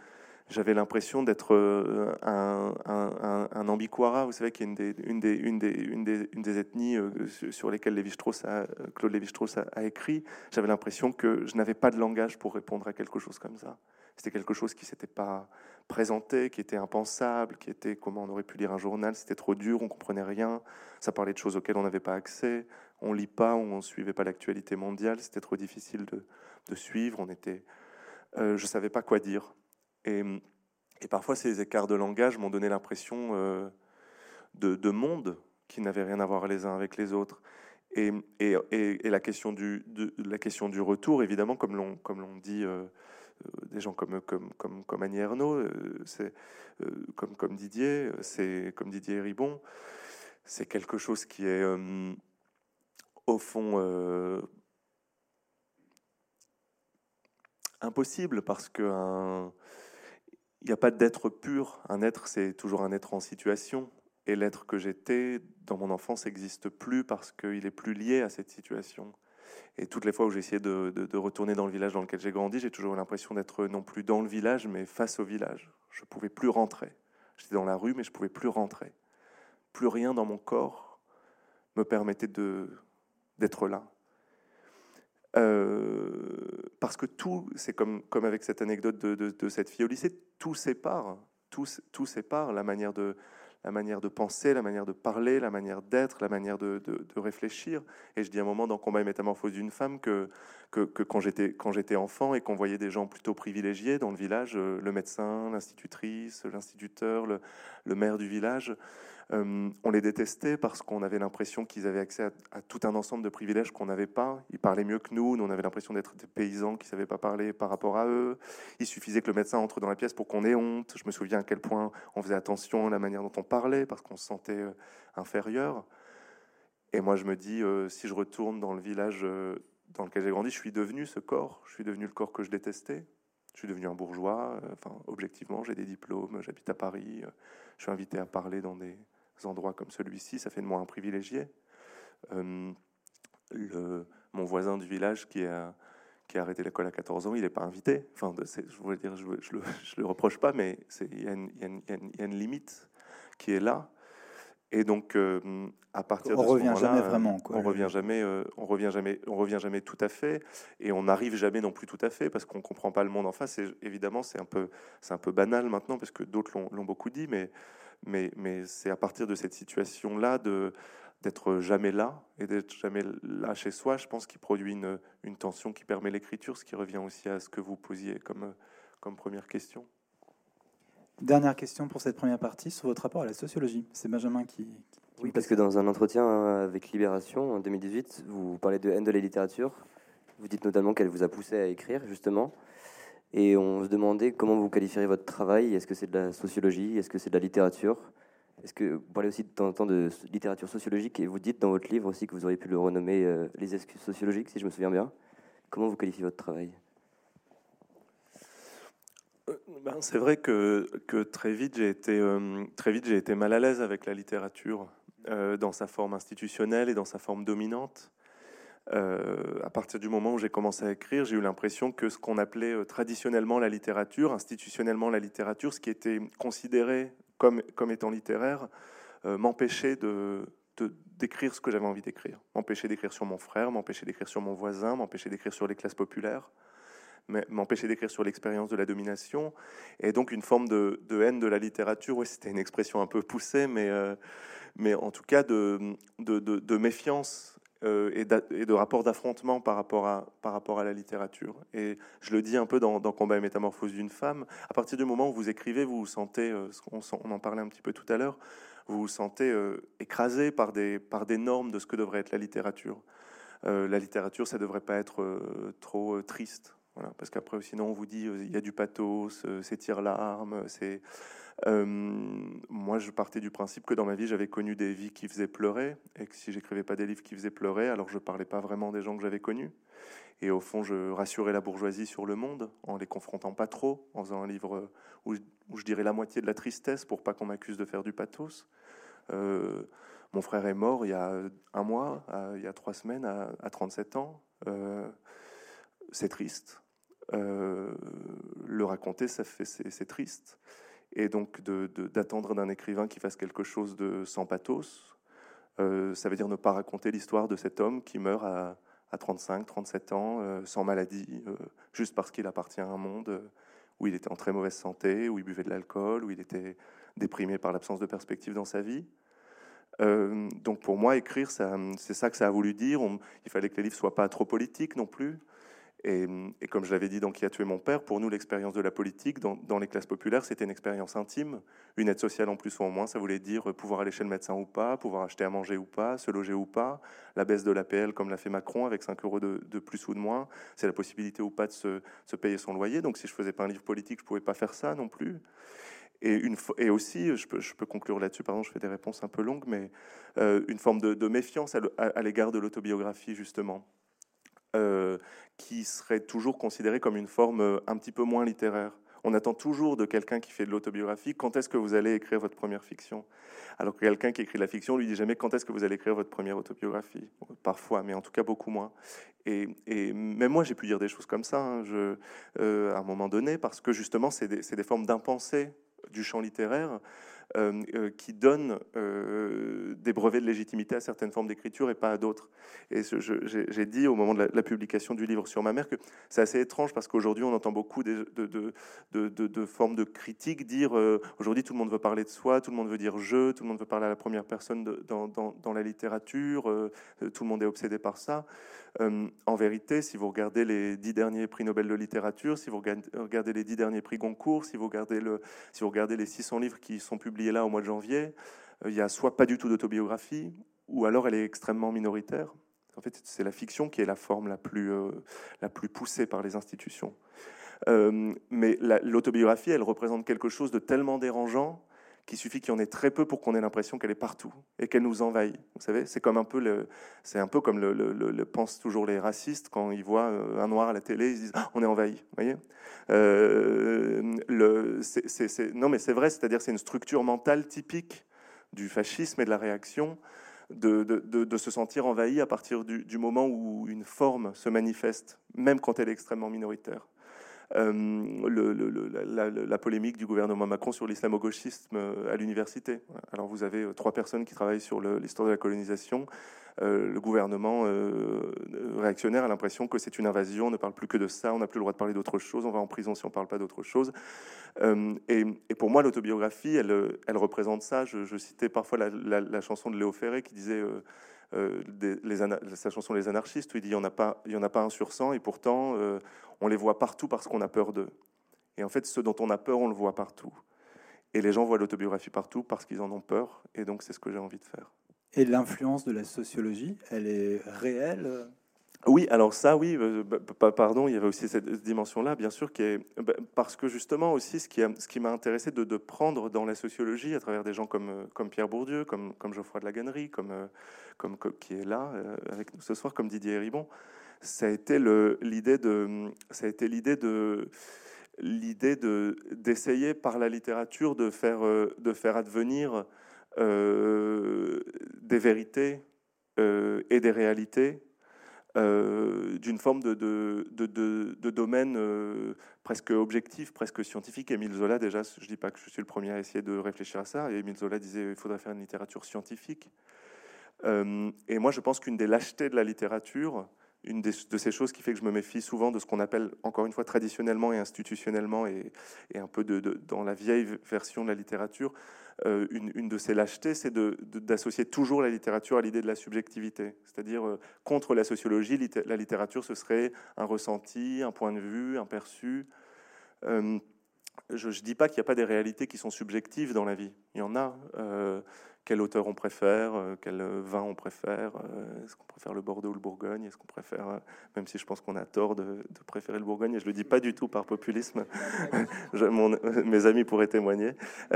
j'avais l'impression d'être euh, un, un, vous savez, qui est une des, ethnies euh, sur lesquelles a, Claude Lévi-Strauss a, écrit. J'avais l'impression que je n'avais pas de langage pour répondre à quelque chose comme ça. C'était quelque chose qui s'était pas présenté, qui était impensable, qui était comment on aurait pu lire un journal, c'était trop dur, on comprenait rien, ça parlait de choses auxquelles on n'avait pas accès, on lit pas, on suivait pas l'actualité mondiale, c'était trop difficile de, de, suivre, on était, euh, je savais pas quoi dire. Et, parfois ces écarts de langage m'ont donné l'impression euh, de, de monde qui n'avaient rien à voir les uns avec les autres. Et, la, question du, retour, évidemment, comme l'on comme l'on dit. Euh, euh, des gens comme, comme, comme, Annie Ernaux, euh, c'est, comme, Didier, comme Didier Ribon, c'est quelque chose qui est au fond impossible parce que il n'y a pas d'être pur. Un être, c'est toujours un être en situation. Et l'être que j'étais dans mon enfance n'existe plus parce qu'il est plus lié à cette situation. Et toutes les fois où j'ai essayé de, de, retourner dans le village dans lequel j'ai grandi, j'ai toujours eu l'impression d'être non plus dans le village, mais face au village. Je ne pouvais plus rentrer. J'étais dans la rue, mais je ne pouvais plus rentrer. Plus rien dans mon corps me permettait d'être là. Euh, parce que tout, c'est comme, avec cette anecdote de, cette fille au lycée, tout sépare. Tout, sépare la manière de, penser, la manière de parler, la manière d'être, la manière de, réfléchir. Et je dis à un moment dans Combat et métamorphose d'une femme que, que, quand j'étais enfant et qu'on voyait des gens plutôt privilégiés dans le village, euh, le médecin, l'institutrice, l'instituteur, le, maire du village, euh, on les détestait parce qu'on avait l'impression qu'ils avaient accès à, tout un ensemble de privilèges qu'on n'avait pas. Ils parlaient mieux que nous, nous on avait l'impression d'être des paysans qui ne savaient pas parler par rapport à eux. Il suffisait que le médecin entre dans la pièce pour qu'on ait honte. Je me souviens à quel point on faisait attention à la manière dont on parlait parce qu'on se sentait euh, inférieur. Et moi je me dis, euh, si je retourne dans le village dans lequel j'ai grandi, je suis devenu ce corps, je suis devenu le corps que je détestais. Je suis devenu un bourgeois, enfin, objectivement, j'ai des diplômes, j'habite à Paris, je suis invité à parler dans des, endroits comme celui-ci, ça fait de moi un privilégié. Euh, le, mon voisin du village qui a, qui a arrêté l'école à 14 ans, il n'est pas invité. Enfin, je voulais dire, je, je, le, le, reproche pas, mais il y, y, y, a une limite qui est là. Et donc, euh, à partir on de revient jamais vraiment. Quoi. On revient jamais, euh, on revient jamais, on revient jamais tout à fait, et on n'arrive jamais non plus tout à fait parce qu'on comprend pas le monde en face. Et évidemment, c'est un peu, c'est un peu banal maintenant parce que d'autres l'ont beaucoup dit, mais mais, mais c'est à partir de cette situation-là de d'être jamais là et d'être jamais là chez soi, je pense qu'il produit une, une, tension qui permet l'écriture, ce qui revient aussi à ce que vous posiez comme, comme première question. Dernière question pour cette première partie sur votre rapport à la sociologie. C'est Benjamin qui. oui, parce que dans un entretien avec Libération en 2018, vous parlez de haine de la littérature. Vous dites notamment qu'elle vous a poussé à écrire, justement. Et on se demandait comment vous qualifieriez votre travail. Est-ce que c'est de la sociologie? Est-ce que c'est de la littérature? Est-ce que vous parlez aussi de temps en temps de littérature sociologique? Et vous dites dans votre livre aussi que vous auriez pu le renommer euh, Les excuses sociologiques, si je me souviens bien. Comment vous qualifiez votre travail? Euh, ben, c'est vrai que, très vite j'ai été euh, très vite j'ai été mal à l'aise avec la littérature dans sa forme institutionnelle et dans sa forme dominante. Euh, à partir du moment où j'ai commencé à écrire, j'ai eu l'impression que ce qu'on appelait euh, traditionnellement la littérature, institutionnellement la littérature, ce qui était considéré comme, comme étant littéraire, euh, m'empêchait d'écrire ce que j'avais envie d'écrire. M'empêchait d'écrire sur mon frère, m'empêchait d'écrire sur mon voisin, m'empêchait d'écrire sur les classes populaires, m'empêchait d'écrire sur l'expérience de la domination. Et donc une forme de, de haine de la littérature, oui, c'était une expression un peu poussée, mais, mais en tout cas de, de, de méfiance euh, et, de rapport d'affrontement par, rapport à, par rapport à la littérature. Et je le dis un peu dans, Combat et métamorphose d'une femme, à partir du moment où vous écrivez, vous vous sentez, euh, on, en parlait un petit peu tout à l'heure, vous vous sentez euh, écrasé par des, par des normes de ce que devrait être la littérature. la littérature, ça ne devrait pas être trop triste. Voilà, parce qu'après, sinon, on vous dit il y a du pathos, c'est tire-larme, c'est euh, moi, je partais du principe que dans ma vie, j'avais connu des vies qui faisaient pleurer, et que si j'écrivais pas des livres qui faisaient pleurer, alors je parlais pas vraiment des gens que j'avais connus. Et au fond, je rassurais la bourgeoisie sur le monde en les confrontant pas trop, en faisant un livre où je, dirais la moitié de la tristesse pour pas qu'on m'accuse de faire du pathos. Euh, mon frère est mort il y a un mois, il y a trois semaines, à, 37 ans. Euh, c'est triste. le raconter, ça fait, c'est triste et donc d'attendre d'un écrivain qui fasse quelque chose de sans pathos. Euh, ça veut dire ne pas raconter l'histoire de cet homme qui meurt à, 35, 37 ans, euh, sans maladie, euh, juste parce qu'il appartient à un monde où il était en très mauvaise santé, où il buvait de l'alcool, où il était déprimé par l'absence de perspective dans sa vie. donc pour moi, écrire, c'est ça que ça a voulu dire. il fallait que les livres soient pas trop politiques non plus. Et, comme je l'avais dit dans Qui a tué mon père, pour nous, l'expérience de la politique dans, les classes populaires, c'était une expérience intime. Une aide sociale en plus ou en moins, ça voulait dire pouvoir aller chez le médecin ou pas, pouvoir acheter à manger ou pas, se loger ou pas. La baisse de l'APL, comme l'a fait Macron, avec 5 euros de, plus ou de moins, c'est la possibilité ou pas de se, payer son loyer. Donc si je faisais pas un livre politique, je pouvais pas faire ça non plus. Et, aussi, je peux, je peux conclure là-dessus, pardon, je fais des réponses un peu longues, mais euh, une forme de, méfiance à l'égard de l'autobiographie, justement. Euh, qui serait toujours considéré comme une forme euh, un petit peu moins littéraire. On attend toujours de quelqu'un qui fait de l'autobiographie quand est-ce que vous allez écrire votre première fiction? Alors que quelqu'un qui écrit de la fiction lui dit jamais quand est-ce que vous allez écrire votre première autobiographie. Parfois, mais en tout cas beaucoup moins. Et, même moi, j'ai pu dire des choses comme ça hein, euh, à un moment donné, parce que justement, c'est des, des, formes d'impensée du champ littéraire qui donne euh, des brevets de légitimité à certaines formes d'écriture et pas à d'autres. Et j'ai dit au moment de la, publication du livre sur ma mère que c'est assez étrange parce qu'aujourd'hui on entend beaucoup de, formes de critique dire aujourd'hui tout le monde veut parler de soi, tout le monde veut dire je, tout le monde veut parler à la première personne dans, la littérature, tout le monde est obsédé par ça. en vérité, si vous regardez les dix derniers prix Nobel de littérature, si vous regardez les dix derniers prix Goncourt, si vous regardez, le, si vous regardez les 600 livres qui sont publiés là au mois de janvier, euh, il y a soit pas du tout d'autobiographie, ou alors elle est extrêmement minoritaire. En fait, c'est la fiction qui est la forme la plus, euh, la plus poussée par les institutions. Euh, mais l'autobiographie, elle représente quelque chose de tellement dérangeant qu'il suffit qu'il y en ait très peu pour qu'on ait l'impression qu'elle est partout et qu'elle nous envahit. Vous savez, c'est comme un peu le, c'est un peu comme le, le, pensent toujours les racistes quand ils voient euh, un noir à la télé, ils se disent ah, on est envahi. Vous voyez, euh, le, c'est, non mais c'est vrai, c'est-à-dire c'est une structure mentale typique du fascisme et de la réaction. De, de, de, se sentir envahi à partir du, du, moment où une forme se manifeste, même quand elle est extrêmement minoritaire. Euh, la, polémique du gouvernement Macron sur l'islamo-gauchisme euh, à l'université. Alors vous avez euh, trois personnes qui travaillent sur l'histoire de la colonisation. le gouvernement réactionnaire a l'impression que c'est une invasion, on ne parle plus que de ça, on n'a plus le droit de parler d'autre chose, on va en prison si on ne parle pas d'autre chose. Et, pour moi, l'autobiographie, elle, représente ça. Je, citais parfois la, chanson de Léo Ferré qui disait euh, les, sa chanson Les anarchistes, où il dit il n'y en, a pas, en a pas un sur cent, et pourtant euh, on les voit partout parce qu'on a peur d'eux. Et en fait, ce dont on a peur, on le voit partout. Et les gens voient l'autobiographie partout parce qu'ils en ont peur. Et donc, c'est ce que j'ai envie de faire. Et l'influence de la sociologie, elle est réelle? Oui, alors ça, oui, euh, bah, pardon, il y avait aussi cette dimension-là, bien sûr, qui est bah, parce que justement aussi, ce qui, m'a intéressé de, prendre dans la sociologie, à travers des gens comme, euh, Pierre Bourdieu, comme, Geoffroy de la Gannerie, comme, euh, qui est là avec nous ce soir, comme Didier Ribon, ça a été l'idée de, l'idée de l'idée de d'essayer par la littérature de faire de faire advenir des vérités et des réalités d'une forme de, de, de, domaine euh, presque objectif, presque scientifique. Émile Zola, déjà, je ne dis pas que je suis le premier à essayer de réfléchir à ça, et Émile Zola disait qu'il faudrait faire une littérature scientifique. Euh, et moi, je pense qu'une des lâchetés de la littérature, une de ces choses qui fait que je me méfie souvent de ce qu'on appelle, encore une fois, traditionnellement et institutionnellement, et, et un peu de, dans la vieille version de la littérature, euh, une, de ces lâchetés, c'est d'associer toujours la littérature à l'idée de la subjectivité. C'est-à-dire, euh, contre la sociologie, la littérature, ce serait un ressenti, un point de vue, un perçu. Euh, je ne dis pas qu'il n'y a pas des réalités qui sont subjectives dans la vie. Il y en a quel auteur on préfère, euh, quel vin on préfère, euh, est-ce qu'on préfère le Bordeaux ou le Bourgogne, est-ce qu'on préfère, euh, même si je pense qu'on a tort de, préférer le Bourgogne, et je le dis pas du tout par populisme, [laughs] mes amis pourraient témoigner, [laughs]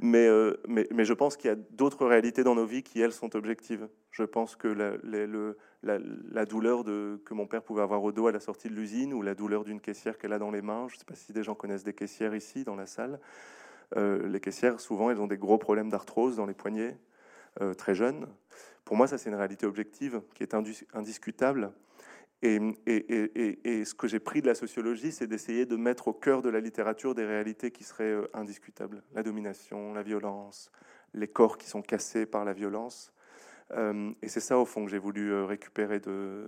mais, mais, je pense qu'il y a d'autres réalités dans nos vies qui, elles, sont objectives. Je pense que la, douleur de, que mon père pouvait avoir au dos à la sortie de l'usine, ou la douleur d'une caissière qu'elle a dans les mains, je ne sais pas si des gens connaissent des caissières ici, dans la salle, euh, les caissières, souvent, elles ont des gros problèmes d'arthrose dans les poignets, euh, très jeunes. Pour moi, ça, c'est une réalité objective qui est indiscutable. Et, ce que j'ai pris de la sociologie, c'est d'essayer de mettre au cœur de la littérature des réalités qui seraient euh, indiscutables. La domination, la violence, les corps qui sont cassés par la violence. et c'est ça, au fond, que j'ai voulu récupérer de,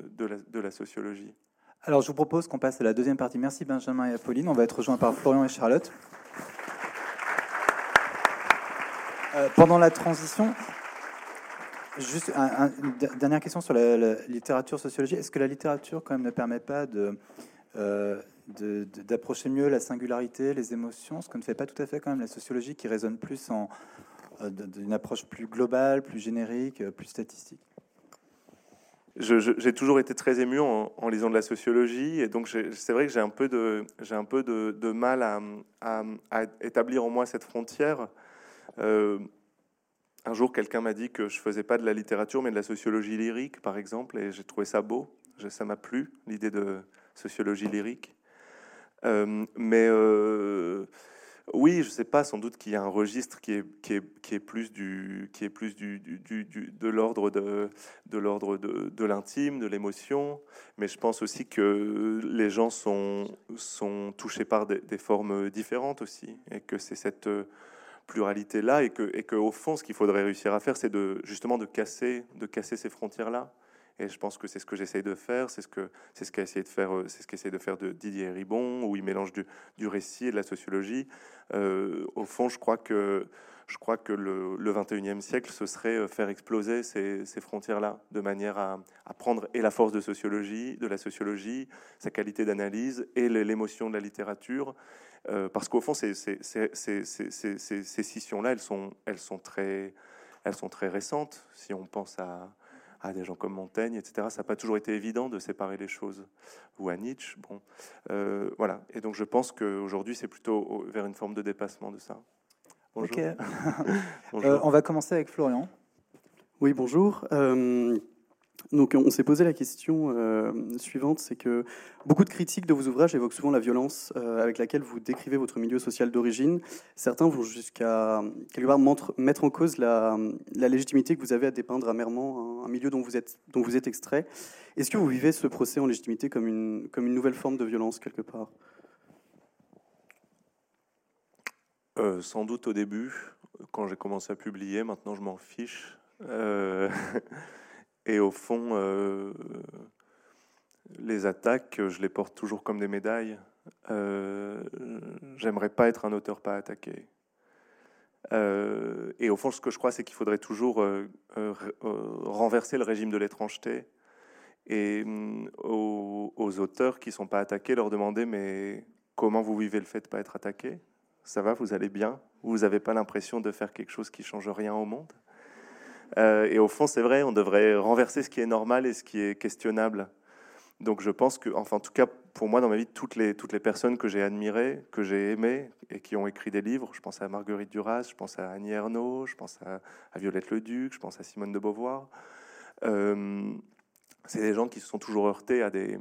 la, sociologie. Alors, je vous propose qu'on passe à la deuxième partie. Merci Benjamin et Apolline. On va être rejoints par Florian et Charlotte. Euh, pendant la transition, juste une dernière question sur la, littérature sociologique. Est-ce que la littérature, quand même, ne permet pas euh, d'approcher mieux la singularité, les émotions, ce que ne fait pas tout à fait quand même la sociologie, qui résonne plus en euh, d'une approche plus globale, plus générique, plus statistique? J'ai toujours été très ému en, lisant de la sociologie, et donc c'est vrai que j'ai un peu de, j'ai un peu de, mal à, à, établir en moi cette frontière. Euh, un jour, quelqu'un m'a dit que je faisais pas de la littérature, mais de la sociologie lyrique, par exemple, et j'ai trouvé ça beau. Ça m'a plu, l'idée de sociologie lyrique. Euh, mais euh, oui, je sais pas, sans doute qu'il y a un registre qui est, plus du, qui est plus du, de l'ordre de, de l'intime, de l'émotion. Mais je pense aussi que les gens sont, touchés par des formes différentes aussi, et que c'est cette pluralité-là et que, et que, au fond, ce qu'il faudrait réussir à faire, c'est de, justement de casser, de casser ces frontières-là. Et je pense que c'est ce que j'essaye de faire, c'est ce que c'est ce qu'a essayé de faire, c'est ce qu'essaie de faire de Didier Ribon, où il mélange du, du récit et de la sociologie. Euh, au fond, je crois que je crois que le, le 21e siècle, ce serait euh, faire exploser ces, ces frontières-là, de manière à, à, prendre et la force de sociologie, de la sociologie, sa qualité d'analyse et l'émotion de la littérature, euh, parce qu'au fond, ces, scissions-là, elles sont, elles, sont très, elles sont très récentes. Si on pense à, à des gens comme Montaigne, etc., ça n'a pas toujours été évident de séparer les choses. Ou à Nietzsche, bon, euh, voilà. Et donc je pense qu'aujourd'hui, c'est plutôt vers une forme de dépassement de ça. [laughs] [laughs] Bonjour. Euh, on va commencer avec Florian. Oui, bonjour. Donc on s'est posé la question euh, suivante, c'est que beaucoup de critiques de vos ouvrages évoquent souvent la violence euh, avec laquelle vous décrivez votre milieu social d'origine. Certains vont jusqu'à quelque part mettre en cause la, légitimité que vous avez à dépeindre amèrement un, milieu dont vous êtes, extrait. Est-ce que vous vivez ce procès en légitimité comme une, comme une nouvelle forme de violence quelque part? Euh, Sans doute au début, quand j'ai commencé à publier, maintenant je m'en fiche. [laughs] Et au fond, euh, les attaques, je les porte toujours comme des médailles. Euh, J'aimerais pas être un auteur pas attaqué. Euh, et au fond, ce que je crois, c'est qu'il faudrait toujours euh, renverser le régime de l'étrangeté et mm, aux, auteurs qui sont pas attaqués, leur demander mais comment vous vivez le fait de ne pas être attaqué? Ça va, vous allez bien? Vous n'avez pas l'impression de faire quelque chose qui change rien au monde? euh, Et au fond, c'est vrai, on devrait renverser ce qui est normal et ce qui est questionnable. Donc je pense que, enfin en tout cas pour moi dans ma vie, toutes les, toutes les personnes que j'ai admirées, que j'ai aimées et qui ont écrit des livres, je pense à Marguerite Duras, je pense à Annie Ernaux, je pense à, Violette Leduc, je pense à Simone de Beauvoir, euh, c'est des gens qui se sont toujours heurtés à des,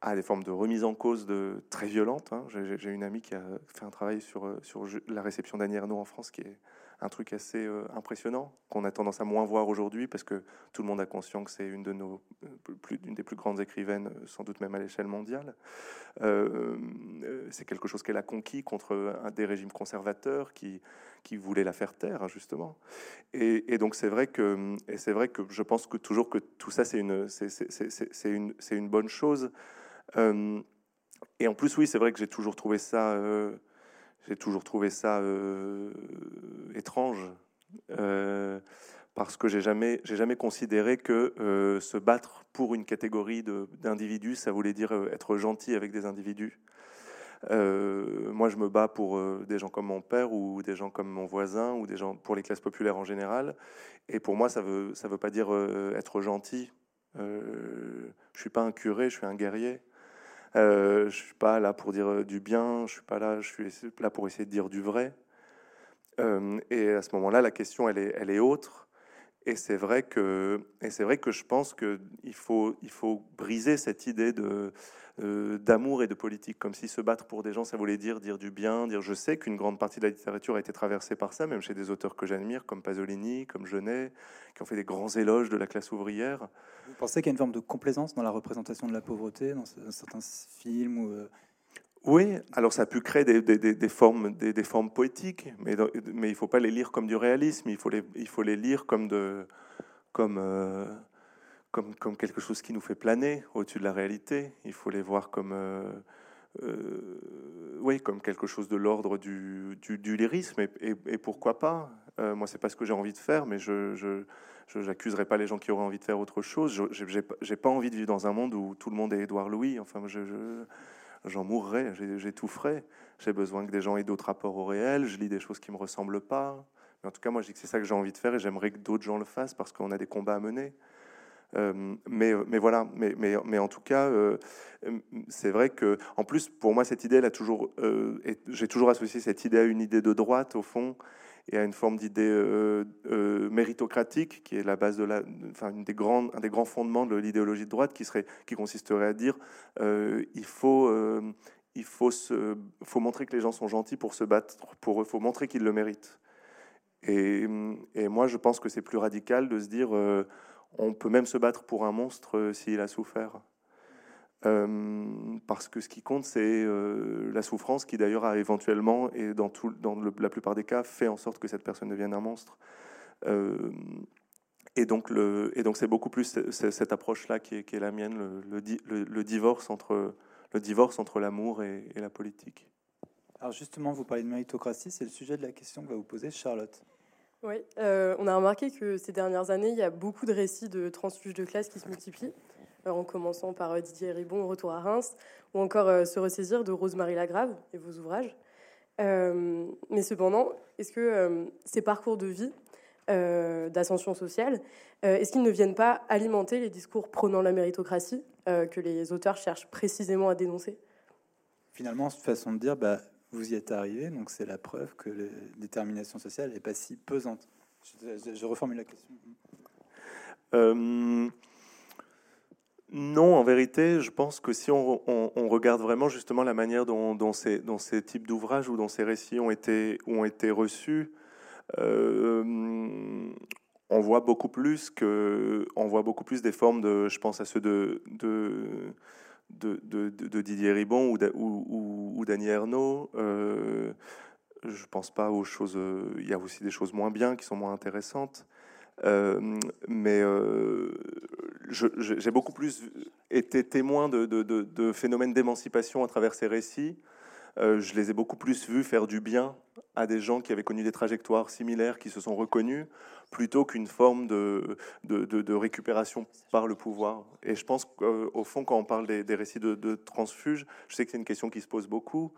à des formes de remise en cause très violentes. Hein. J'ai une amie qui a fait un travail sur, sur la réception d'Annie Ernaux en France qui est un truc assez euh, impressionnant qu'on a tendance à moins voir aujourd'hui parce que tout le monde a conscience que c'est une de nos euh, une des plus grandes écrivaines, euh, sans doute même à l'échelle mondiale. c'est quelque chose qu'elle a conquis contre des régimes conservateurs qui qui voulaient la faire taire hein, justement. Et, donc c'est vrai que c'est vrai que je pense que toujours que tout ça c'est une une c'est une bonne chose. et en plus oui c'est vrai que j'ai toujours trouvé ça j'ai toujours trouvé ça euh, étrange euh, parce que j'ai jamais, j'ai jamais considéré que euh, se battre pour une catégorie d'individus, ça voulait dire être gentil avec des individus. moi, je me bats pour des gens comme mon père ou des gens comme mon voisin ou des gens pour les classes populaires en général. Et pour moi, ça veut, ça veut pas dire être gentil. je suis pas un curé, je suis un guerrier. Euh, je suis pas là pour dire euh, du bien, je suis pas là, je suis là pour essayer de dire du vrai. Euh, et à ce moment-là, la question, elle est, elle est autre. Et c'est vrai que, et c'est vrai que je pense qu'il faut, il faut briser cette idée de euh, d'amour et de politique, comme si se battre pour des gens, ça voulait dire dire du bien, dire. Je sais qu'une grande partie de la littérature a été traversée par ça, même chez des auteurs que j'admire, comme Pasolini, comme Genet, qui ont fait des grands éloges de la classe ouvrière. Vous pensez qu'il y a une forme de complaisance dans la représentation de la pauvreté dans, certains films ou euh, Oui, alors ça a pu créer des, formes, poétiques, mais, il ne faut pas les lire comme du réalisme, il faut les, lire euh, comme, quelque chose qui nous fait planer au-dessus de la réalité. Il faut les voir comme, euh, euh, oui, comme quelque chose de l'ordre du, lyrisme. Et, pourquoi pas? Moi, c'est pas ce que j'ai envie de faire, mais je, n'accuserai pas les gens qui auraient envie de faire autre chose. Je n'ai pas envie de vivre dans un monde où tout le monde est Édouard Louis. Enfin, je, j'en mourrais, j'étoufferais. J'ai besoin que des gens aient d'autres rapports au réel. Je lis des choses qui me ressemblent pas. Mais en tout cas, moi, je dis que c'est ça que j'ai envie de faire et j'aimerais que d'autres gens le fassent parce qu'on a des combats à mener. Euh, mais, mais voilà, mais, mais, mais en tout cas, euh, c'est vrai que, en plus, pour moi, cette idée, elle a toujours, euh, j'ai toujours associé cette idée à une idée de droite, au fond, et à une forme d'idée méritocratique, qui est la base de la, enfin, une des grandes, un des grands fondements de l'idéologie de droite, qui serait, qui consisterait à dire, il faut il faut, se, faut montrer que les gens sont gentils pour se battre pour eux, faut montrer qu'ils le méritent. Et, et, moi, je pense que c'est plus radical de se dire on peut même se battre pour un monstre euh, s'il a souffert. Euh, parce que ce qui compte, c'est euh, la souffrance qui d'ailleurs a éventuellement, et dans, tout, dans la plupart des cas, fait en sorte que cette personne devienne un monstre. et donc, le, et donc c'est beaucoup plus cette approche-là qui est, la mienne, le, le, divorce entre le divorce entre l'amour et, et, la politique. Alors justement, vous parlez de méritocratie, c'est le sujet de la question que va vous poser Charlotte. Oui, euh, on a remarqué que ces dernières années, il y a beaucoup de récits de transfuges de classe qui se multiplient, euh, en commençant par euh, Didier Ribon, Retour à Reims, ou encore Se ressaisir de Rosemary Lagrave et vos ouvrages. mais cependant, est-ce que ces parcours de vie, d'ascension sociale, est-ce qu'ils ne viennent pas alimenter les discours prônant la méritocratie que les auteurs cherchent précisément à dénoncer? Finalement, cette façon de dire, bah, vous y êtes arrivé, donc c'est la preuve que la détermination sociale n'est pas si pesante. Je, reformule la question. Euh, non, en vérité, je pense que si on, regarde vraiment justement la manière dont, ces, types d'ouvrages ou dont ces récits ont été, ont été reçus, euh, on voit beaucoup plus que, on voit beaucoup plus des formes de, je pense à ceux de, Didier Ribon ou, ou, ou Dany Ernaud. Euh, je pense pas aux choses. Il y a aussi des choses moins bien qui sont moins intéressantes. Euh, mais j'ai beaucoup plus été témoin de, phénomènes d'émancipation à travers ces récits je les ai beaucoup plus vus faire du bien à des gens qui avaient connu des trajectoires similaires, qui se sont reconnus, plutôt qu'une forme de, récupération par le pouvoir. Et je pense qu'au fond, quand on parle des, récits de, transfuges, je sais que c'est une question qui se pose beaucoup.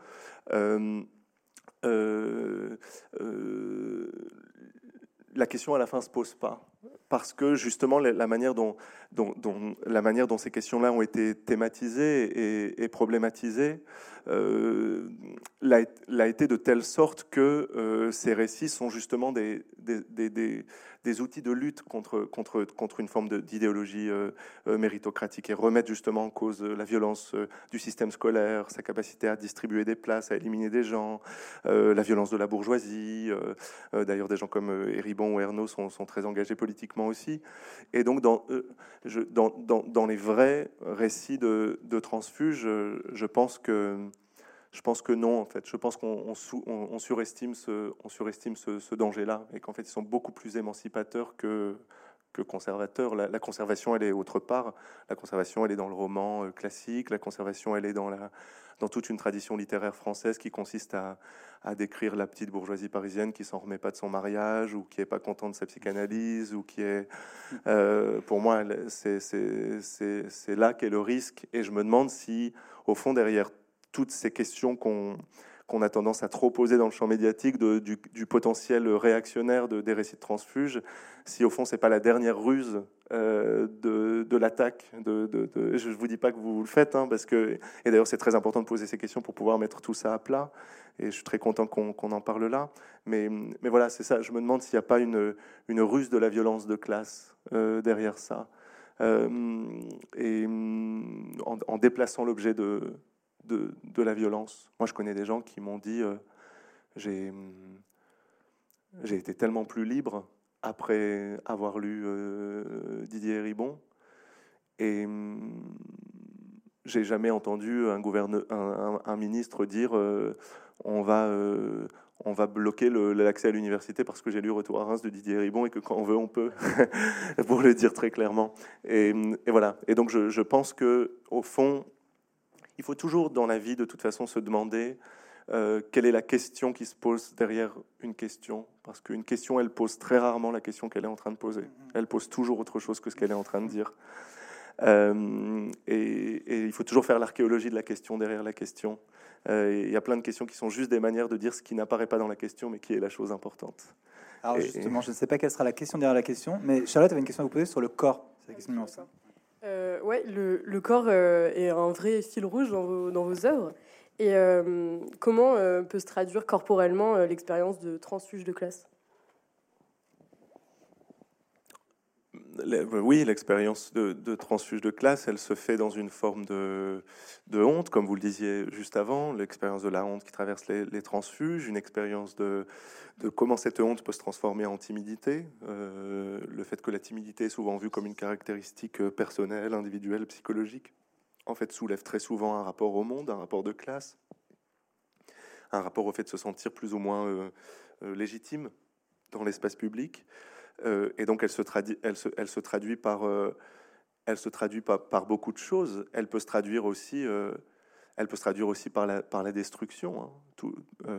Euh, euh, euh, la question à la fin se pose pas. Parce que justement la manière dont, la manière dont ces questions-là ont été thématisées et, problématisées l'a, été de telle sorte que euh, ces récits sont justement des, des, outils de lutte contre, contre, contre une forme d'idéologie euh, méritocratique et remettre justement en cause la violence du système scolaire, sa capacité à distribuer des places, à éliminer des gens, la violence de la bourgeoisie. d'ailleurs, des gens comme Héribon ou Ernaud sont, sont très engagés politiquement aussi. Et donc, dans, euh, dans, les vrais récits de, transfuges, je, pense que je pense que non, en fait. Je pense qu'on on, surestime ce, danger-là et qu'en fait, ils sont beaucoup plus émancipateurs que, conservateurs. La, conservation, elle est autre part. La conservation, elle est dans le roman euh, classique. La conservation, elle est dans la, dans toute une tradition littéraire française qui consiste à, décrire la petite bourgeoisie parisienne qui s'en remet pas de son mariage ou qui est pas content de sa psychanalyse ou qui est, euh, pour moi, c'est là qu'est le risque. Et je me demande si, au fond, derrière toutes ces questions qu'on a tendance à trop poser dans le champ médiatique du, potentiel réactionnaire de, des récits de transfuges, si au fond c'est pas la dernière ruse euh, de, l'attaque. Je ne vous dis pas que vous le faites, hein, parce que et d'ailleurs c'est très important de poser ces questions pour pouvoir mettre tout ça à plat. Et je suis très content qu'on en parle là. Mais, voilà, c'est ça. Je me demande s'il n'y a pas une, ruse de la violence de classe euh, derrière ça. Euh, et en déplaçant l'objet de, de, la violence. Moi, je connais des gens qui m'ont dit euh, j'ai été tellement plus libre après avoir lu euh, Didier Ribon et j'ai jamais entendu un, gouverneur, un, ministre dire euh, on va on va bloquer l'accès à l'université parce que j'ai lu Retour à Reims de Didier Ribon et que quand on veut, on peut, [laughs] pour le dire très clairement. Et, voilà. Et donc, je, je pense que au fond, il faut toujours dans la vie, de toute façon, se demander euh, quelle est la question qui se pose derrière une question. Parce qu'une question, elle pose très rarement la question qu'elle est en train de poser. Mm-hmm. Elle pose toujours autre chose que ce qu'elle est en train de dire. Euh, et, il faut toujours faire l'archéologie de la question derrière la question. Euh, il y a plein de questions qui sont juste des manières de dire ce qui n'apparaît pas dans la question, mais qui est la chose importante. Alors justement, je ne sais pas quelle sera la question derrière la question, mais Charlotte avait une question à vous poser sur le corps. C'est la question numéro 5. Euh, ouais, le, le corps euh, est un vrai fil rouge dans vos, dans vos œuvres. Et euh, comment peut se traduire corporellement l'expérience de transfuge de classe? Oui, l'expérience de, transfuge de classe, elle se fait dans une forme de, honte, comme vous le disiez juste avant, l'expérience de la honte qui traverse les, transfuges, une expérience de, comment cette honte peut se transformer en timidité, euh, le fait que la timidité est souvent vue comme une caractéristique personnelle, individuelle, psychologique, en fait soulève très souvent un rapport au monde, un rapport de classe, un rapport au fait de se sentir plus ou moins euh, euh, légitime dans l'espace public. Euh, et donc, elle se, traduit, elle se, elle se traduit par, euh, elle se traduit par, beaucoup de choses. Elle peut se traduire aussi, euh, elle peut se traduire aussi par la, par la destruction, hein,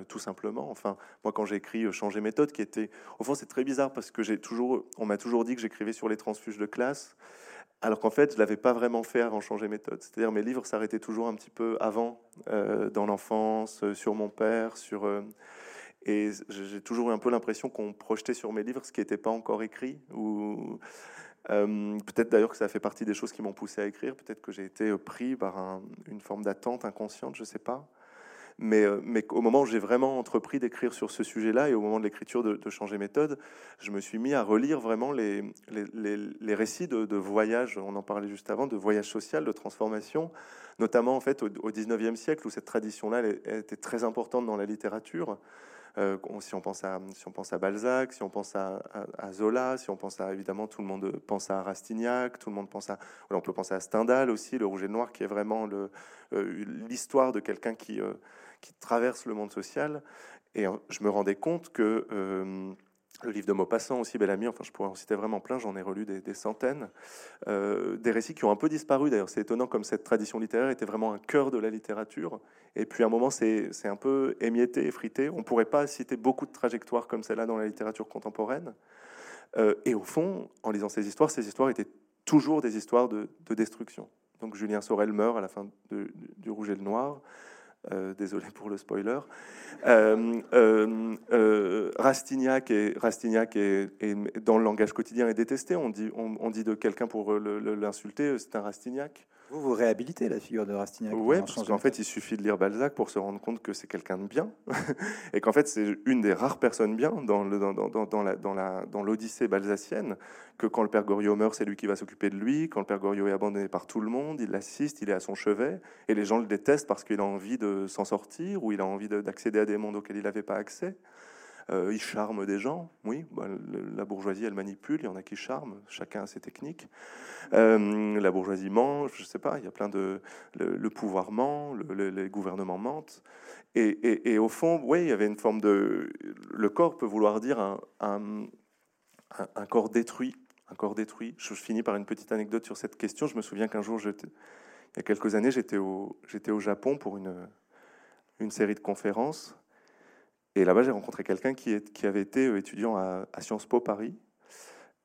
tout, simplement. Enfin, moi, quand j'ai écrit Changer méthode, qui était, au fond, c'est très bizarre parce que j'ai toujours, on m'a toujours dit que j'écrivais sur les transfuges de classe. Alors qu'en fait, je l'avais pas vraiment fait avant changer méthode. C'est-à-dire mes livres s'arrêtaient toujours un petit peu avant, dans l'enfance, sur mon père, sur et j'ai toujours eu un peu l'impression qu'on projetait sur mes livres ce qui n'était pas encore écrit. Ou euh, peut-être d'ailleurs que ça fait partie des choses qui m'ont poussé à écrire. Peut-être que j'ai été pris par une forme d'attente inconsciente, je ne sais pas. Mais, euh, au moment où j'ai vraiment entrepris d'écrire sur ce sujet-là et au moment de l'écriture de, changer méthode, je me suis mis à relire vraiment les, récits de, de voyages, on en parlait juste avant, de voyages social, de transformation, notamment en fait au, au 19e siècle où cette tradition-là était très importante dans la littérature. Euh, si, on pense à, Balzac, si on pense à, Zola, si on pense à, évidemment, tout le monde pense à Rastignac, tout le monde pense à, on peut penser à Stendhal aussi, le Rouge et le Noir, qui est vraiment euh, l'histoire de quelqu'un euh, qui traverse le monde social. Et je me rendais compte que le livre de Maupassant aussi, Bellamy, enfin je pourrais en citer vraiment plein, j'en ai relu des, centaines. Euh, des récits qui ont un peu disparu d'ailleurs, c'est étonnant comme cette tradition littéraire était vraiment un cœur de la littérature. Et puis à un moment c'est un peu émietté, effrité. On ne pourrait pas citer beaucoup de trajectoires comme celle-là dans la littérature contemporaine. Euh, et au fond, en lisant ces histoires, ces histoires étaient toujours des histoires de, destruction. Donc Julien Sorel meurt à la fin du Rouge et le Noir. Euh, désolé pour le spoiler. Euh, euh, Rastignac, est, dans le langage quotidien est détesté. On dit, on, dit de quelqu'un pour l'insulter, c'est un Rastignac. Vous vous réhabilitez la figure de Rastignac Oui, parce qu'en fait, il suffit de lire Balzac pour se rendre compte que c'est quelqu'un de bien, [laughs] et qu'en fait, c'est une des rares personnes bien dans l'Odyssée dans, dans, balsacienne, que quand le père Goriot meurt, c'est lui qui va s'occuper de lui, quand le père Goriot est abandonné par tout le monde, il l'assiste, il est à son chevet, et les gens le détestent parce qu'il a envie de s'en sortir, ou il a envie d'accéder à des mondes auxquels il n'avait pas accès. Euh, il charme des gens, oui. Bah, la bourgeoisie, elle manipule. Il y en a qui charment. Chacun a ses techniques. Euh, la bourgeoisie ment. Je sais pas. Il y a plein de le, pouvoir ment. les gouvernements mentent. Et, au fond, oui, il y avait une forme de. Le corps peut vouloir dire un, un, corps détruit. Un corps détruit. Je, finis par une petite anecdote sur cette question. Je me souviens qu'un jour, il y a quelques années, j'étais au, j'étais au Japon pour une, une série de conférences. Et là-bas, j'ai rencontré quelqu'un qui, qui, avait été euh, étudiant à, Sciences Po Paris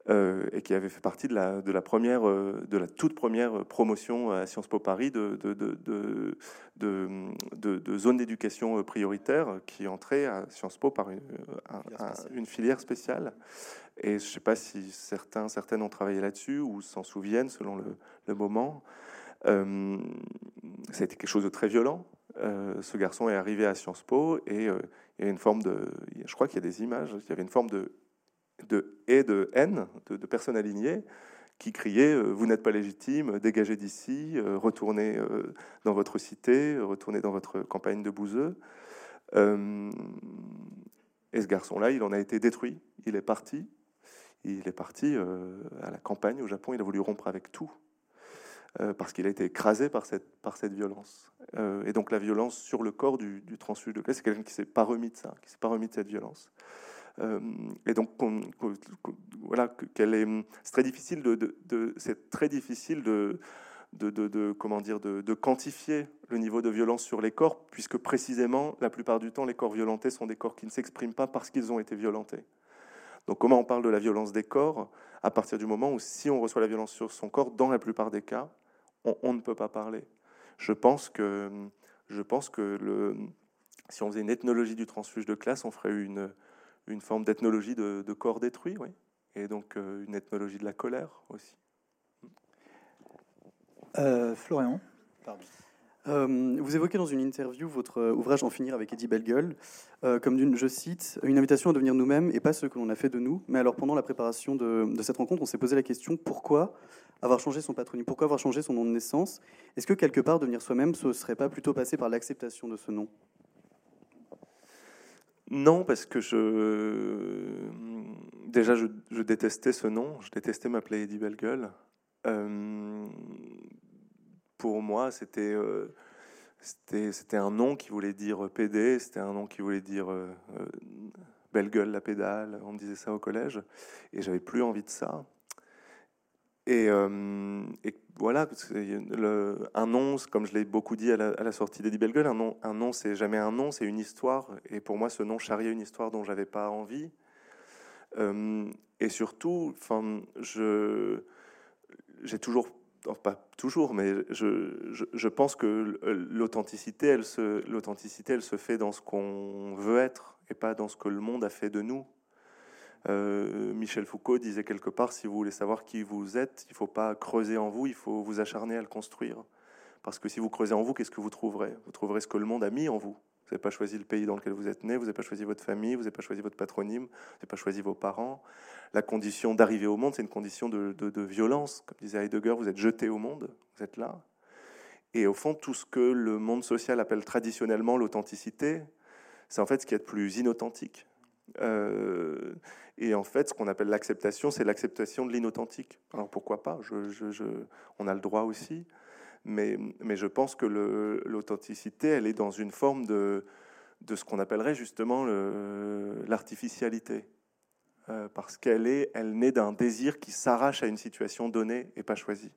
euh, et qui avait fait partie de la, de la, première, euh, de la toute première promotion à Sciences Po Paris de, de, de, de zone d'éducation prioritaire qui entrait à Sciences Po par une, une filière spéciale. Et je ne sais pas si certains, certaines ont travaillé là-dessus ou s'en souviennent selon le, le moment. Euh, ça a été quelque chose de très violent. Ce garçon est arrivé à Sciences Po et il y a une forme de, je crois qu'il y a des images, il y avait une forme de, et de haine de, personnes alignées qui criaient euh, Vous n'êtes pas légitime, dégagez d'ici, euh, retournez euh, dans votre cité, retournez dans votre campagne de bouseux. et ce garçon-là, il en a été détruit. Il est parti. Il est parti à la campagne au Japon. Il a voulu rompre avec tout. Euh, parce qu'il a été écrasé par cette violence. Euh, et donc la violence sur le corps du, du de classe, c'est quelqu'un qui s'est pas remis de ça, qui s'est pas remis de cette violence. Euh, et donc voilà, c'est très difficile de, c'est très difficile de, comment dire, de, quantifier le niveau de violence sur les corps, puisque précisément, la plupart du temps, les corps violentés sont des corps qui ne s'expriment pas parce qu'ils ont été violentés. Donc comment on parle de la violence des corps à partir du moment où si on reçoit la violence sur son corps, dans la plupart des cas, on, ne peut pas parler. Je pense que, je pense que le, si on faisait une ethnologie du transfuge de classe, on ferait une, une forme d'ethnologie de, corps détruit, oui, et donc euh, une ethnologie de la colère aussi. Euh, Florian, pardon. Euh, vous évoquez dans une interview votre ouvrage En finir avec Eddie Bellegueule comme d'une, je cite, une invitation à devenir nous-mêmes et pas ce que l'on a fait de nous. Mais alors pendant la préparation de, cette rencontre, on s'est posé la question pourquoi avoir changé son patronyme? Pourquoi avoir changé son nom de naissance? Est-ce que quelque part devenir soi-même, ce serait pas plutôt passer par l'acceptation de ce nom? Non, parce que je déjà je, détestais ce nom. Je détestais m'appeler Eddie Bellegueule. Euh, pour moi, c'était euh, c'était un nom qui voulait dire PD. C'était un nom qui voulait dire euh, belle gueule la pédale. On me disait ça au collège, et j'avais plus envie de ça. Et, euh, voilà, un nom, comme je l'ai beaucoup dit à la, sortie d'Eddie Bellegueule, un nom, un nom c'est jamais un nom, c'est une histoire. Et pour moi, ce nom charriait une histoire dont j'avais pas envie. Euh, et surtout, j'ai toujours, pas toujours, mais je, je, pense que l'authenticité, elle se, l'authenticité, elle se fait dans ce qu'on veut être et pas dans ce que le monde a fait de nous. Euh, Michel Foucault disait quelque part, si vous voulez savoir qui vous êtes, il ne faut pas creuser en vous, il faut vous acharner à le construire. Parce que si vous creusez en vous, qu'est-ce que vous trouverez? Vous trouverez ce que le monde a mis en vous. Vous n'avez pas choisi le pays dans lequel vous êtes né, vous n'avez pas choisi votre famille, vous n'avez pas choisi votre patronyme, vous n'avez pas choisi vos parents. La condition d'arriver au monde, c'est une condition de, violence. Comme disait Heidegger, vous êtes jeté au monde, vous êtes là. Et au fond, tout ce que le monde social appelle traditionnellement l'authenticité, c'est en fait ce qui est de plus inauthentique. Euh, et en fait, ce qu'on appelle l'acceptation, c'est l'acceptation de l'inauthentique. Alors pourquoi pas? On a le droit aussi. Mais, je pense que l'authenticité, elle est dans une forme de ce qu'on appellerait justement l'artificialité. Parce qu'elle est, elle naît d'un désir qui s'arrache à une situation donnée et pas choisie.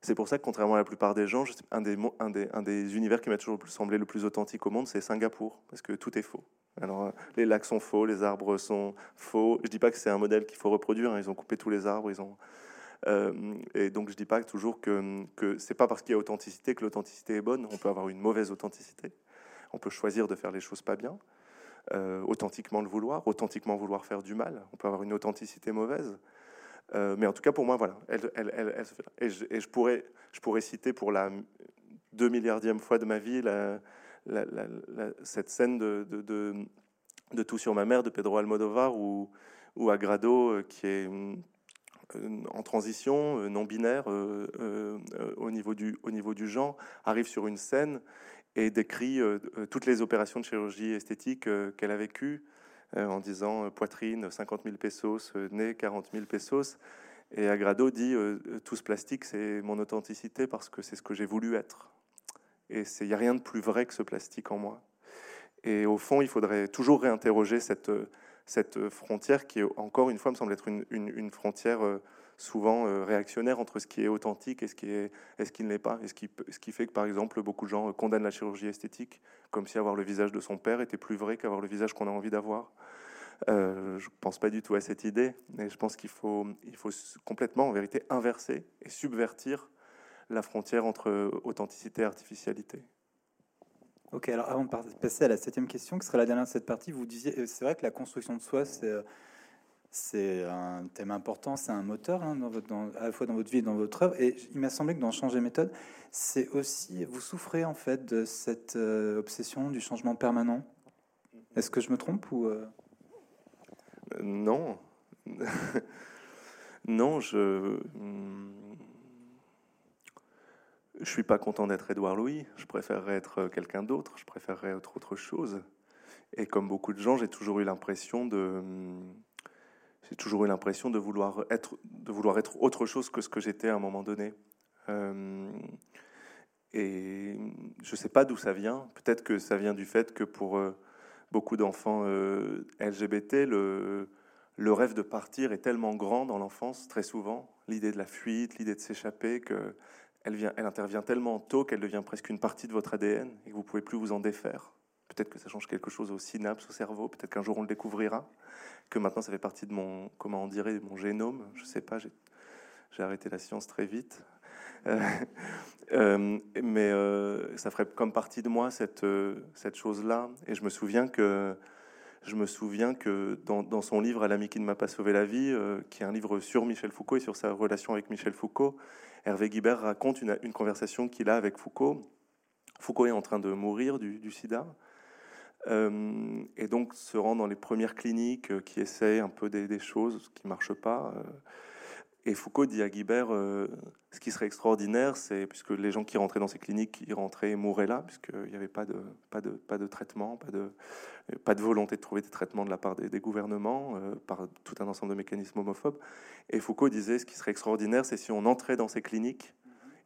c'est pour ça que, contrairement à la plupart des gens, un des, un un des univers qui m'a toujours semblé le plus authentique au monde, c'est Singapour, parce que tout est faux. Alors, les lacs sont faux, les arbres sont faux. Je dis pas que c'est un modèle qu'il faut reproduire. Hein. Ils ont coupé tous les arbres, ils ont euh, et donc je dis pas toujours que, que c'est pas parce qu'il y a authenticité que l'authenticité est bonne. On peut avoir une mauvaise authenticité. On peut choisir de faire les choses pas bien, euh, authentiquement le vouloir, authentiquement vouloir faire du mal. On peut avoir une authenticité mauvaise. Euh, mais en tout cas, pour moi, voilà. Et, je, pourrais, je pourrais citer pour la deux milliardième fois de ma vie cette scène de, Tout sur ma mère de Pedro Almodovar ou, Agrado, qui est euh, en transition, euh, non binaire, euh, au, niveau du, au niveau du genre, arrive sur une scène et décrit toutes les opérations de chirurgie esthétique qu'elle a vécues en disant poitrine 50 000 pesos, nez 40 000 pesos. Et Agrado dit tout ce plastique, c'est mon authenticité parce que c'est ce que j'ai voulu être. Et il n'y a rien de plus vrai que ce plastique en moi. Et au fond, il faudrait toujours réinterroger cette, cette frontière qui, encore une fois, me semble être une, une, frontière euh, souvent euh, réactionnaire entre ce qui est authentique et ce qui, est, ce qui ne l'est pas. Et ce qui, ce qui fait que, par exemple, beaucoup de gens euh, condamnent la chirurgie esthétique comme si avoir le visage de son père était plus vrai qu'avoir le visage qu'on a envie d'avoir. je ne pense pas du tout à cette idée, mais je pense qu'il faut, il faut complètement, en vérité, inverser et subvertir la frontière entre authenticité et artificialité. Ok, alors avant de passer à la septième question, qui sera la dernière de cette partie, vous disiez, euh, c'est vrai que la construction de soi, c'est euh, c'est un thème important, c'est un moteur hein, à la fois dans votre vie et dans votre œuvre. Et il m'a semblé que dans Changer méthode, c'est aussi, vous souffrez en fait de cette euh, obsession du changement permanent. Est-ce que je me trompe ou Non, [laughs] non, je je suis pas content d'être Édouard Louis. Je préférerais être quelqu'un d'autre. Je préférerais être autre chose. Et comme beaucoup de gens, j'ai toujours eu l'impression de, j'ai toujours eu l'impression de vouloir être, de vouloir être autre chose que ce que j'étais à un moment donné. Euh, et je sais pas d'où ça vient. Peut-être que ça vient du fait que pour euh, beaucoup d'enfants euh, LGBT, le, rêve de partir est tellement grand dans l'enfance, très souvent. L'idée de la fuite, l'idée de s'échapper, que elle, vient, elle intervient tellement tôt qu'elle devient presque une partie de votre ADN et que vous pouvez plus vous en défaire. Peut-être que ça change quelque chose aux synapses, au cerveau. Peut-être qu'un jour on le découvrira. Que maintenant ça fait partie de mon, comment on dirait, mon génome. Je sais pas. J'ai arrêté la science très vite. Euh, [laughs] euh, mais euh, ça ferait comme partie de moi cette, cette chose-là. Et je me souviens que je me souviens que dans, dans son livre À l'ami qui ne m'a pas sauvé la vie, qui est un livre sur Michel Foucault et sur sa relation avec Michel Foucault, Hervé Guibert raconte une, conversation qu'il a avec Foucault. Foucault est en train de mourir du, sida. Euh, et donc se rend dans les premières cliniques euh, qui essayent un peu des, choses qui ne marchent pas. Euh. et Foucault dit à Guibert, ce qui serait extraordinaire, c'est, puisque les gens qui rentraient dans ces cliniques, ils rentraient et mouraient là, puisqu'il n'y avait pas de, pas, de, pas de traitement, pas de, pas de volonté de trouver des traitements de la part des, gouvernements, par tout un ensemble de mécanismes homophobes. Et Foucault disait, ce qui serait extraordinaire, c'est si on entrait dans ces cliniques,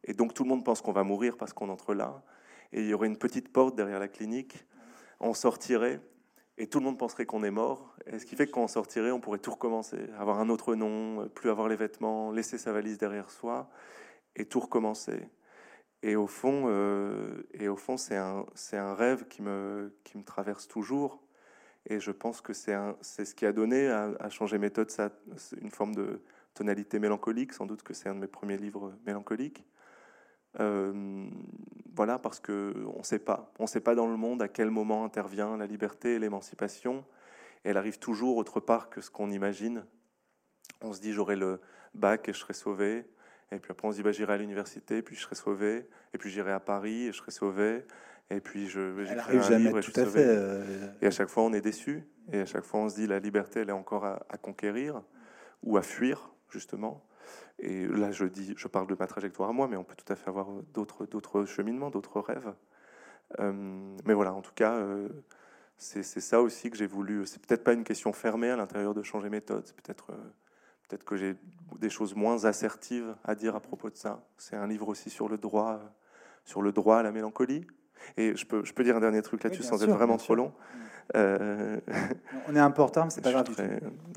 et donc tout le monde pense qu'on va mourir parce qu'on entre là, et il y aurait une petite porte derrière la clinique, on sortirait, et tout le monde penserait qu'on est mort, et ce qui fait que quand on sortirait, on pourrait tout recommencer, avoir un autre nom, plus avoir les vêtements, laisser sa valise derrière soi, et tout recommencer. Et au fond, euh, et au fond, c'est un, rêve qui me, traverse toujours, et je pense que c'est ce qui a donné à, changer méthode ça, une forme de tonalité mélancolique. Sans doute que c'est un de mes premiers livres mélancoliques. Euh, voilà, parce que on ne sait pas. On ne sait pas dans le monde à quel moment intervient la liberté et l'émancipation. Elle arrive toujours autre part que ce qu'on imagine. On se dit j'aurai le bac et je serai sauvé. Et puis après on se dit bah, j'irai à l'université, puis je serai sauvé. Et puis j'irai à Paris et je serai sauvé. Et puis je Elle arrive jamais tout à fait. Euh, et à chaque fois, on est déçu. Et à chaque fois, on se dit la liberté, elle est encore à, conquérir ou à fuir, justement. Et là, je dis, je parle de ma trajectoire à moi, mais on peut tout à fait avoir d'autres, d'autres cheminements, d'autres rêves. Euh, mais voilà, en tout cas, euh, c'est, ça aussi que j'ai voulu. C'est peut-être pas une question fermée à l'intérieur de changer méthode. C'est peut-être, peut-être que j'ai des choses moins assertives à dire à propos de ça. C'est un livre aussi sur le droit, sur le droit à la mélancolie. Et je peux, je peux dire un dernier truc là-dessus sans être vraiment trop long. Euh, On est un peu en retard, mais c'est [laughs] pas grave.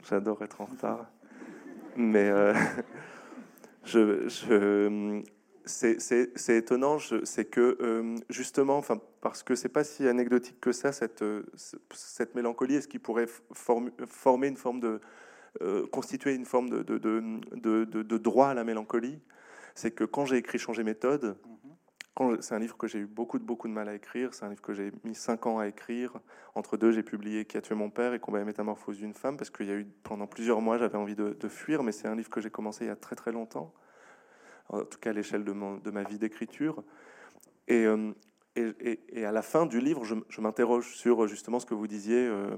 J'adore être en retard. Mais euh, [laughs] je, je- c'est- étonnant, c'est que euh, justement, enfin, parce que c'est pas si anecdotique que ça, cette, euh, ce- cette mélancolie, est-ce qu'il pourrait former une forme de. constituer une forme de, de, de, droit à la mélancolie? C'est que quand j'ai écrit Changer méthode, c'est un livre que j'ai eu beaucoup de, beaucoup de mal à écrire, c'est un livre que j'ai mis cinq ans à écrire. Entre deux, j'ai publié Qui a tué mon père et Combat et métamorphose d'une femme, parce qu'il y a eu pendant plusieurs mois, j'avais envie de, fuir, mais c'est un livre que j'ai commencé il y a très très longtemps, en tout cas à l'échelle de, ma vie d'écriture. Et, euh, et, à la fin du livre, je, m'interroge sur justement ce que vous disiez. euh,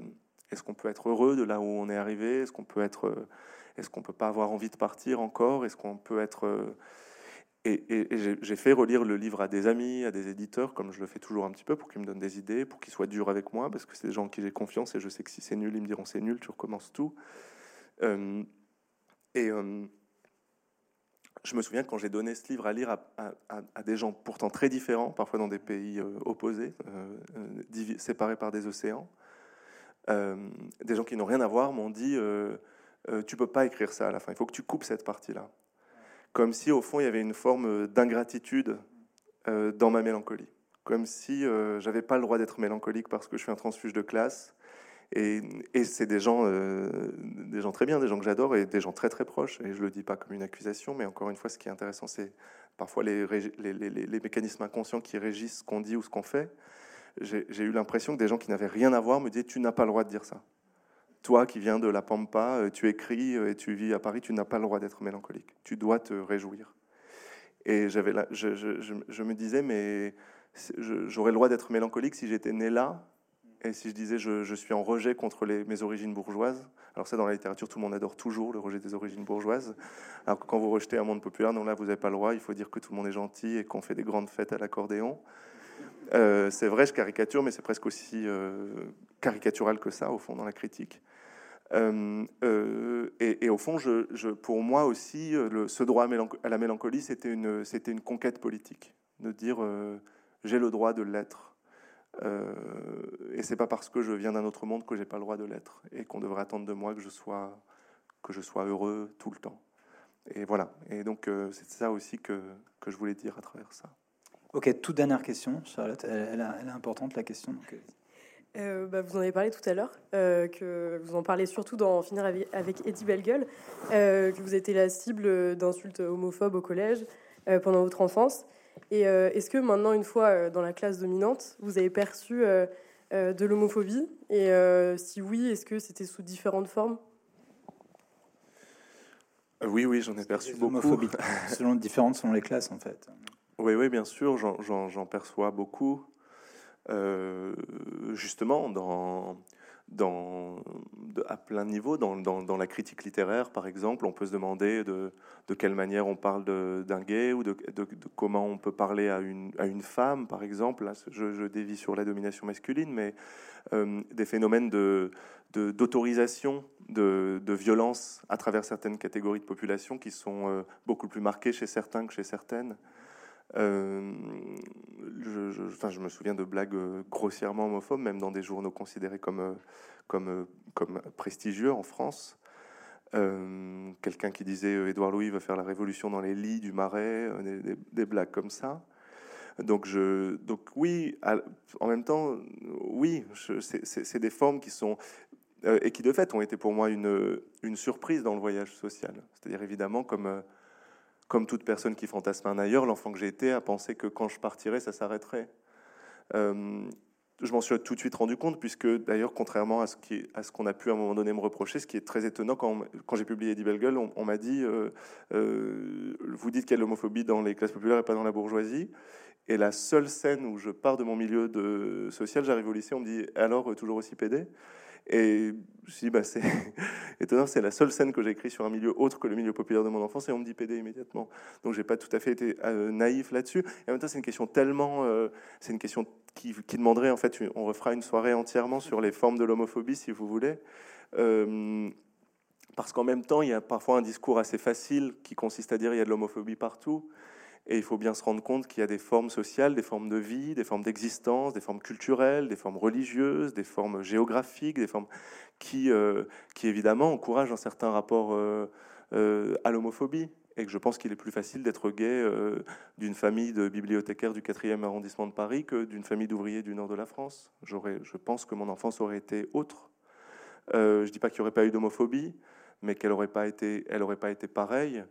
est-ce qu'on peut être heureux de là où on est arrivé? Est-ce qu'on peut être, euh, est-ce qu'on peut pas avoir envie de partir encore? Est-ce qu'on peut être euh, et, j'ai- fait relire le livre à des amis, à des éditeurs, comme je le fais toujours un petit peu, pour qu'ils me donnent des idées, pour qu'ils soient durs avec moi, parce que c'est des gens en qui j'ai confiance et je sais que si c'est nul, ils me diront c'est nul, tu recommences tout. Euh, et euh, je me souviens quand j'ai donné ce livre à lire à, des gens pourtant très différents, parfois dans des pays euh, opposés, séparés par des océans, des gens qui n'ont rien à voir m'ont dit tu peux pas écrire ça à la fin, il faut que tu coupes cette partie-là comme si au fond il y avait une forme d'ingratitude euh, dans ma mélancolie, comme si euh, j'avais pas le droit d'être mélancolique parce que je suis un transfuge de classe. Et, c'est des gens, euh, des gens très bien, des gens que j'adore et des gens très très proches. Et je le dis pas comme une accusation, mais encore une fois, ce qui est intéressant, c'est parfois les, les, mécanismes inconscients qui régissent ce qu'on dit ou ce qu'on fait. J'ai eu l'impression que des gens qui n'avaient rien à voir me disaient tu n'as pas le droit de dire ça. Toi qui viens de la Pampa, euh, tu écris euh, et tu vis à Paris, tu n'as pas le droit d'être mélancolique. Tu dois te réjouir. Et j'avais, je, me disais, mais j'aurais le droit d'être mélancolique si j'étais né là, et si je disais je, suis en rejet contre mes origines bourgeoises. Alors ça, dans la littérature, tout le monde adore toujours le rejet des origines bourgeoises. Alors que quand vous rejetez un monde populaire, non là, vous n'avez pas le droit. Il faut dire que tout le monde est gentil et qu'on fait des grandes fêtes à l'accordéon. Euh, c'est vrai, je caricature, mais c'est presque aussi caricatural que ça, au fond, dans la critique. Euh, euh, et, au fond, je, pour moi aussi, euh, le, ce droit à, la mélancolie, c'était une, conquête politique, de dire j'ai le droit de l'être. Euh, et c'est pas parce que je viens d'un autre monde que j'ai pas le droit de l'être et qu'on devrait attendre de moi que je sois que je sois heureux tout le temps. Et voilà. Et donc c'est ça aussi que, je voulais dire à travers ça. Ok, toute dernière question, Charlotte. Elle, est- importante, la question. Euh, bah, vous en avez parlé tout à l'heure, euh, que vous en parlez surtout dans Finir avec, Eddie Bellegueule, euh, que vous étiez la cible d'insultes homophobes au collège euh, pendant votre enfance. Et euh, est-ce que maintenant, une fois euh, dans la classe dominante, vous avez perçu euh, euh, de l'homophobie? Et euh, si oui, est-ce que c'était sous différentes formes? Oui, oui, j'en ai perçu beaucoup. [laughs] selon, différentes selon les classes, en fait. Oui, oui, bien sûr, j'en perçois beaucoup. Euh, justement, à plein de niveaux, dans, dans- la critique littéraire, par exemple, on peut se demander de, quelle manière on parle d'un gay ou de, comment on peut parler à une, femme, par exemple. Là, je, dévie sur la domination masculine, mais euh, des phénomènes d'autorisation de, de violence à travers certaines catégories de population qui sont euh, beaucoup plus marquées chez certains que chez certaines. Euh, je, enfin, je me souviens de blagues euh, grossièrement homophobes, même dans des journaux considérés comme, euh, comme, prestigieux en France. Quelqu'un qui disait Édouard Louis va faire la révolution dans les lits du Marais, des, des- blagues comme ça. Donc, je, donc oui, en même temps, oui, c'est- des formes qui sont et qui de fait ont été pour moi une, une surprise dans le voyage social. C'est-à-dire évidemment comme comme toute personne qui fantasme un ailleurs, l'enfant que j'ai été a pensé que quand je partirais, ça s'arrêterait. Euh, je m'en suis tout de suite rendu compte, puisque d'ailleurs, contrairement à ce qu'on a pu à un moment donné me reprocher, ce qui est très étonnant, quand, j'ai publié Eddie Bellegueule, on, m'a dit euh, euh, Vous dites qu'il y a de l'homophobie dans les classes populaires et pas dans la bourgeoisie. Et la seule scène où je pars de mon milieu social, j'arrive au lycée, on me dit Alors, toujours aussi pédé? Et je me suis dit, bah, c'est [laughs] étonnant, c'est la seule scène que j'ai écrite sur un milieu autre que le milieu populaire de mon enfance, et on me dit PD immédiatement. Donc j'ai pas tout à fait été euh, naïf là-dessus. Et en même temps, c'est une question tellement, euh, c'est une question qui, demanderait en fait, on refera une soirée entièrement sur les formes de l'homophobie, si vous voulez. Euh, parce qu'en même temps, il y a parfois un discours assez facile qui consiste à dire il y a de l'homophobie partout. Et il faut bien se rendre compte qu'il y a des formes sociales, des formes de vie, des formes d'existence, des formes culturelles, des formes religieuses, des formes géographiques, des formes qui, euh, qui évidemment encouragent un certain rapport euh, euh, à l'homophobie. Et que je pense qu'il est plus facile d'être gay d'une famille de bibliothécaires du 4e arrondissement de Paris que d'une famille d'ouvriers du nord de la France. Je pense que mon enfance aurait été autre. je ne dis pas qu'il n'y aurait pas eu d'homophobie, mais qu'elle n'aurait pas, pas été pareille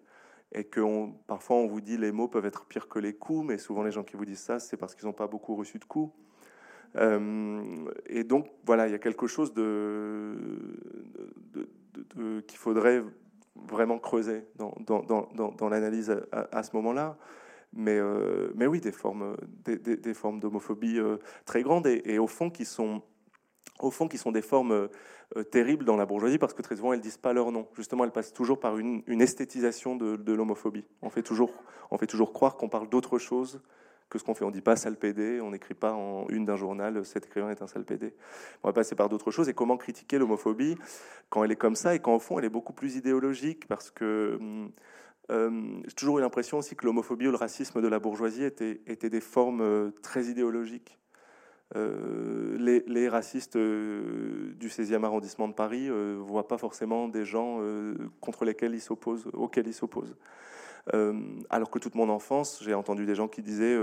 et que parfois on vous dit les mots peuvent être pires que les coups, mais souvent les gens qui vous disent ça, c'est parce qu'ils n'ont pas beaucoup reçu de coups. Euh, et donc voilà, il y a quelque chose qu'il faudrait vraiment creuser dans, l'analyse à, ce moment-là. Mais, euh, mais oui, des formes, des, formes d'homophobie euh, très grandes et, et, au fond qui sont au fond, qui sont des formes terribles dans la bourgeoisie, parce que très souvent, elles disent pas leur nom. Justement, elles passent toujours par une, esthétisation de, l'homophobie. On fait toujours, on fait toujours croire qu'on parle d'autre chose que ce qu'on fait. On dit pas sale PD, on n'écrit pas en une d'un journal cet écrivain est un sale PD. On va passer par d'autres choses. Et comment critiquer l'homophobie quand elle est comme ça et quand au fond elle est beaucoup plus idéologique? Parce que hum, euh, j'ai toujours eu l'impression aussi que l'homophobie ou le racisme de la bourgeoisie étaient, étaient des formes euh, très idéologiques. Euh, les, racistes euh, du 16e arrondissement de Paris ne euh, voient pas forcément des gens contre lesquels ils s'opposent, auxquels ils s'opposent. alors que toute mon enfance, j'ai entendu des gens qui disaient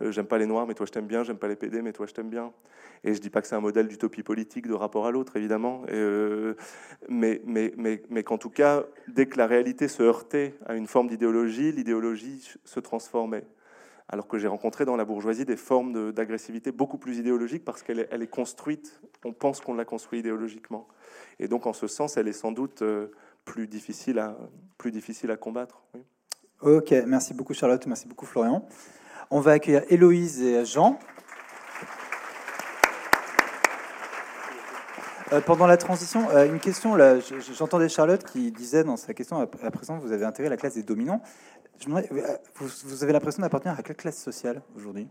J'aime pas les noirs, mais toi je t'aime bien, j'aime pas les PD, mais toi je t'aime bien. Et je dis pas que c'est un modèle d'utopie politique de rapport à l'autre, évidemment, mais, qu'en tout cas, dès que la réalité se heurtait à une forme d'idéologie, l'idéologie se transformait alors que j'ai rencontré dans la bourgeoisie des formes d'agressivité beaucoup plus idéologiques parce qu'elle est, construite, on pense qu'on l'a construit idéologiquement. Et donc en ce sens, elle est sans doute euh, plus difficile à, plus difficile à combattre. Ok, merci beaucoup Charlotte, merci beaucoup Florian. On va accueillir Héloïse et Jean. Euh, pendant la transition, euh, une question, j'entendais Charlotte qui disait dans sa question, à présent vous avez intégré la classe des dominants. Euh, vous, avez l'impression d'appartenir à quelle classe sociale aujourd'hui?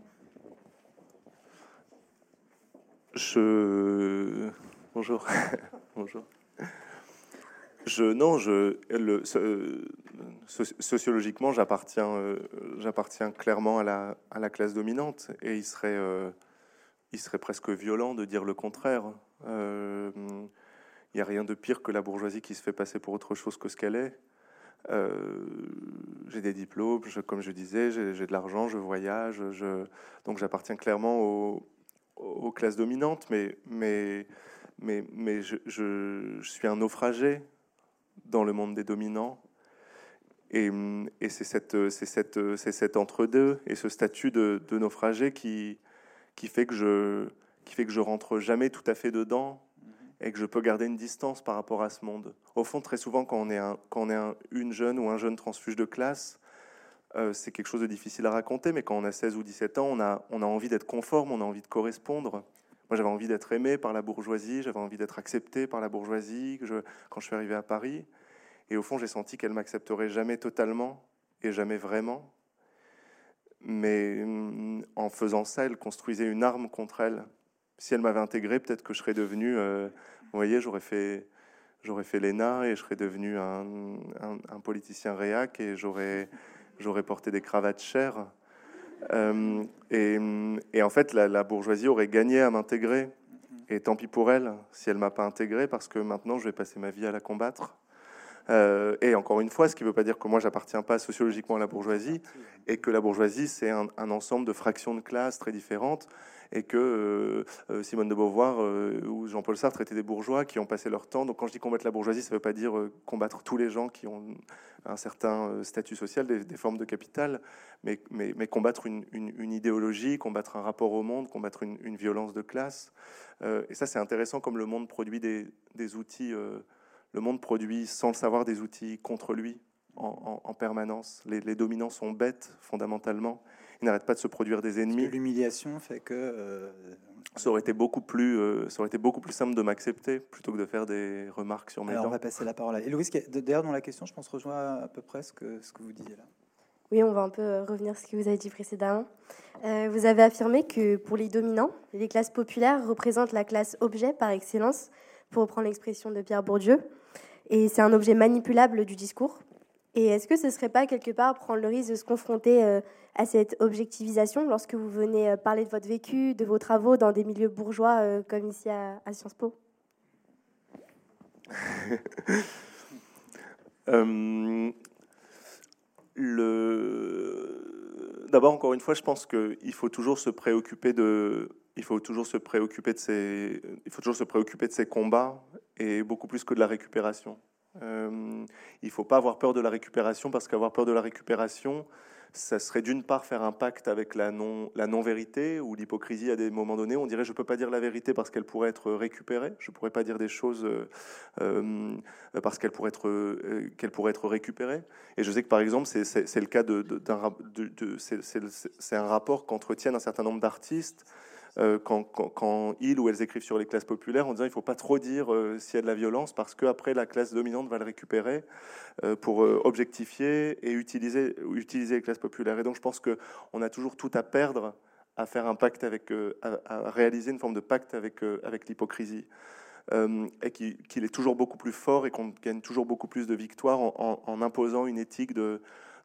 Je. Bonjour. [laughs] Bonjour. Je, non, je, le, sociologiquement, j'appartiens, euh, clairement à la, classe dominante et euh, il serait presque violent de dire le contraire. Il n'y a rien de pire que la bourgeoisie qui se fait passer pour autre chose que ce qu'elle est. Euh, j'ai des diplômes, comme je disais, j'ai de l'argent, je voyage, donc j'appartiens clairement aux, classes dominantes, mais, je, suis un naufragé dans le monde des dominants. Et, c'est cet entre-deux et ce statut de, naufragé qui, fait que je, qui fait que je rentre jamais tout à fait dedans et que je peux garder une distance par rapport à ce monde. Au fond, très souvent, quand on est, un, quand on est un, une jeune ou un jeune transfuge de classe, euh, c'est quelque chose de difficile à raconter, mais quand on a 16 ou 17 ans, on a, on a envie d'être conforme, on a envie de correspondre. Moi, j'avais envie d'être aimé par la bourgeoisie, j'avais envie d'être accepté par la bourgeoisie quand je suis arrivé à Paris. Et au fond, j'ai senti qu'elle m'accepterait jamais totalement et jamais vraiment. Mais mm, en faisant ça, elle construisait une arme contre elle si elle m'avait intégré, peut-être que je serais devenu, euh, vous voyez, j'aurais fait, l'ENA et je serais devenu un, politicien réac et j'aurais, porté des cravates chères. Euh, et, et, en fait, la, la, bourgeoisie aurait gagné à m'intégrer. Et tant pis pour elle si elle m'a pas intégré, parce que maintenant je vais passer ma vie à la combattre. Euh, et encore une fois, ce qui ne veut pas dire que moi j'appartiens pas sociologiquement à la bourgeoisie et que la bourgeoisie c'est un, ensemble de fractions de classes très différentes et que euh, euh, Simone de Beauvoir ou Jean-Paul Sartre étaient des bourgeois qui ont passé leur temps. Donc quand je dis combattre la bourgeoisie, ça ne veut pas dire combattre tous les gens qui ont un certain statut social, des, formes de capital, mais, mais, mais combattre une, une, idéologie, combattre un rapport au monde, combattre une, une violence de classe. et ça, c'est intéressant comme le monde produit des, des outils. Le monde produit, sans le savoir, des outils contre lui en, en, permanence. Les, les, dominants sont bêtes, fondamentalement n'arrête pas de se produire des ennemis. L'humiliation fait que euh, ça aurait été beaucoup plus, euh, ça aurait été beaucoup plus simple de m'accepter plutôt que de faire des remarques sur mes Alors, On va passer la parole à Héloïse. D'ailleurs, dans la question, je pense rejoint à peu près ce que, ce que vous disiez là. Oui, on va un peu euh, revenir sur ce que vous avez dit précédemment. vous avez affirmé que pour les dominants, les classes populaires représentent la classe objet par excellence, pour reprendre l'expression de Pierre Bourdieu. Et c'est un objet manipulable du discours. Et est-ce que ce ne serait pas quelque part prendre le risque de se confronter euh, à cette objectivisation lorsque vous venez euh, parler de votre vécu, de vos travaux dans des milieux bourgeois euh, comme ici à, Sciences Po? [laughs] D'abord, encore une fois, je pense qu'il faut toujours se préoccuper de, il faut toujours se préoccuper de ces, il faut toujours se préoccuper de ces combats et beaucoup plus que de la récupération. Euh, il ne faut pas avoir peur de la récupération parce qu'avoir peur de la récupération, ça serait d'une part faire un pacte avec la non vérité ou l'hypocrisie à des moments donnés. On dirait je peux pas dire la vérité parce qu'elle pourrait être récupérée. Je pourrais pas dire des choses euh, parce qu'elle pourrait être euh, qu'elle pourrait être récupérée. Et je sais que par exemple c'est le cas d'un c'est un rapport qu'entretiennent un certain nombre d'artistes euh, quand, quand, ils ou elles écrivent sur les classes populaires en disant il ne faut pas trop dire euh, s'il y a de la violence parce qu'après la classe dominante va le récupérer euh, pour objectifier et utiliser, utiliser les classes populaires. Et donc je pense qu'on a toujours tout à perdre à faire un pacte avec, à, réaliser une forme de pacte avec, l'hypocrisie. et qu'il est toujours beaucoup plus fort et qu'on gagne toujours beaucoup plus de victoires en imposant une éthique de,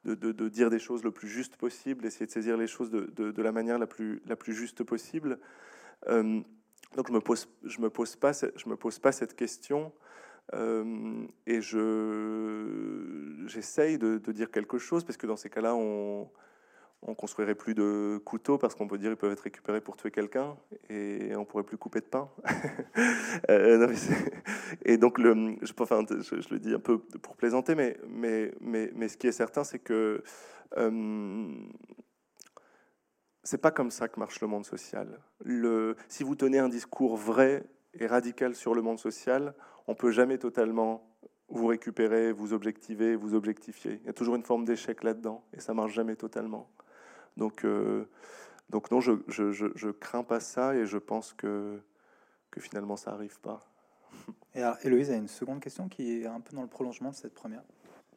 de, dire des choses le plus juste possible, essayer de saisir les choses de, la manière la plus, la plus juste possible. Euh, donc je me pose, je me pose pas, je me pose pas cette question. Euh, et je j'essaye de, dire quelque chose parce que dans ces cas-là, on, on construirait plus de couteaux parce qu'on peut dire qu'ils peuvent être récupérés pour tuer quelqu'un et on pourrait plus couper de pain. [laughs] Euh, et donc, je, le dis un peu pour plaisanter, mais, ce qui est certain, c'est que euh, c'est pas comme ça que marche le monde social. Si vous tenez un discours vrai et radical sur le monde social, on peut jamais totalement vous récupérer, vous objectiver, vous objectifier. Il y a toujours une forme d'échec là-dedans et ça marche jamais totalement. Donc, euh, donc non, je, je, je, crains pas ça et je pense que, que finalement ça n'arrive pas. [laughs] Et alors, Héloïse a une seconde question qui est un peu dans le prolongement de cette première.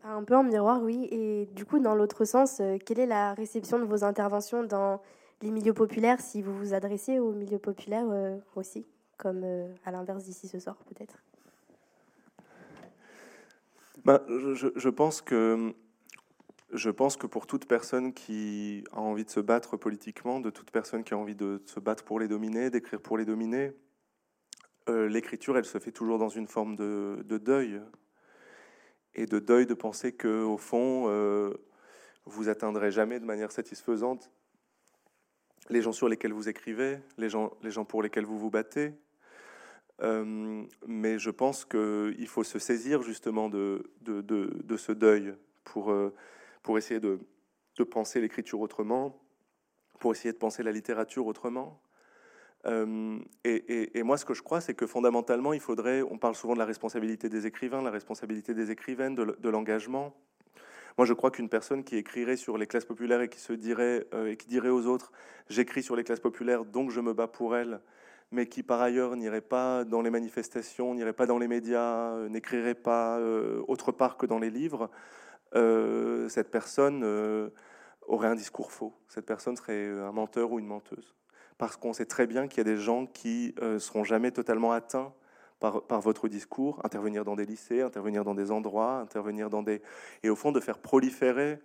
Un peu en miroir, oui. Et du coup, dans l'autre sens, euh, quelle est la réception de vos interventions dans les milieux populaires si vous vous adressez aux milieux populaires euh, aussi, comme à l'inverse d'ici ce soir peut-être? Ben, je, je, pense que je pense que pour toute personne qui a envie de se battre politiquement, de toute personne qui a envie de se battre pour les dominer, d'écrire pour les dominer, euh, l'écriture, elle se fait toujours dans une forme de, deuil. Et de deuil de penser que, au fond, euh, vous atteindrez jamais de manière satisfaisante les gens sur lesquels vous écrivez, les gens, pour lesquels vous vous battez. Euh, mais je pense qu'il faut se saisir justement de, de, de ce deuil pour pour essayer de, penser l'écriture autrement, pour essayer de penser la littérature autrement. Euh, et, moi, ce que je crois, c'est que fondamentalement, il faudrait, on parle souvent de la responsabilité des écrivains, la responsabilité des écrivaines, de, l'engagement. Moi, je crois qu'une personne qui écrirait sur les classes populaires et qui se dirait euh, et qui dirait aux autres, j'écris sur les classes populaires, donc je me bats pour elles, mais qui par ailleurs n'irait pas dans les manifestations, n'irait pas dans les médias, euh, n'écrirait pas autre part que dans les livres, euh, cette personne euh, aurait un discours faux. Cette personne serait un menteur ou une menteuse. Parce qu'on sait très bien qu'il y a des gens qui ne euh, seront jamais totalement atteints par, par, votre discours, intervenir dans des lycées, intervenir dans des endroits, intervenir dans des... Et au fond, de faire proliférer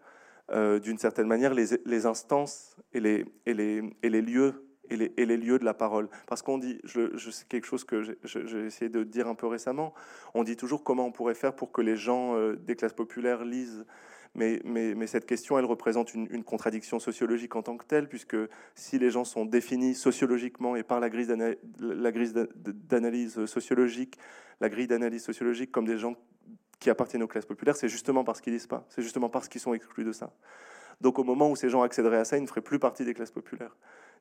d'une certaine manière les, les instances et les, et, les, et les lieux et les, lieux de la parole. Parce qu'on dit, je, je c'est quelque chose que j'ai essayé de dire un peu récemment, on dit toujours comment on pourrait faire pour que les gens euh, des classes populaires lisent. Mais, cette question, elle représente une, une, contradiction sociologique en tant que telle, puisque si les gens sont définis sociologiquement et par la grille d'analyse sociologique, la grille d'analyse sociologique comme des gens qui appartiennent aux classes populaires, c'est justement parce qu'ils lisent pas, c'est justement parce qu'ils sont exclus de ça. Donc au moment où ces gens accéderaient à ça, ils ne feraient plus partie des classes populaires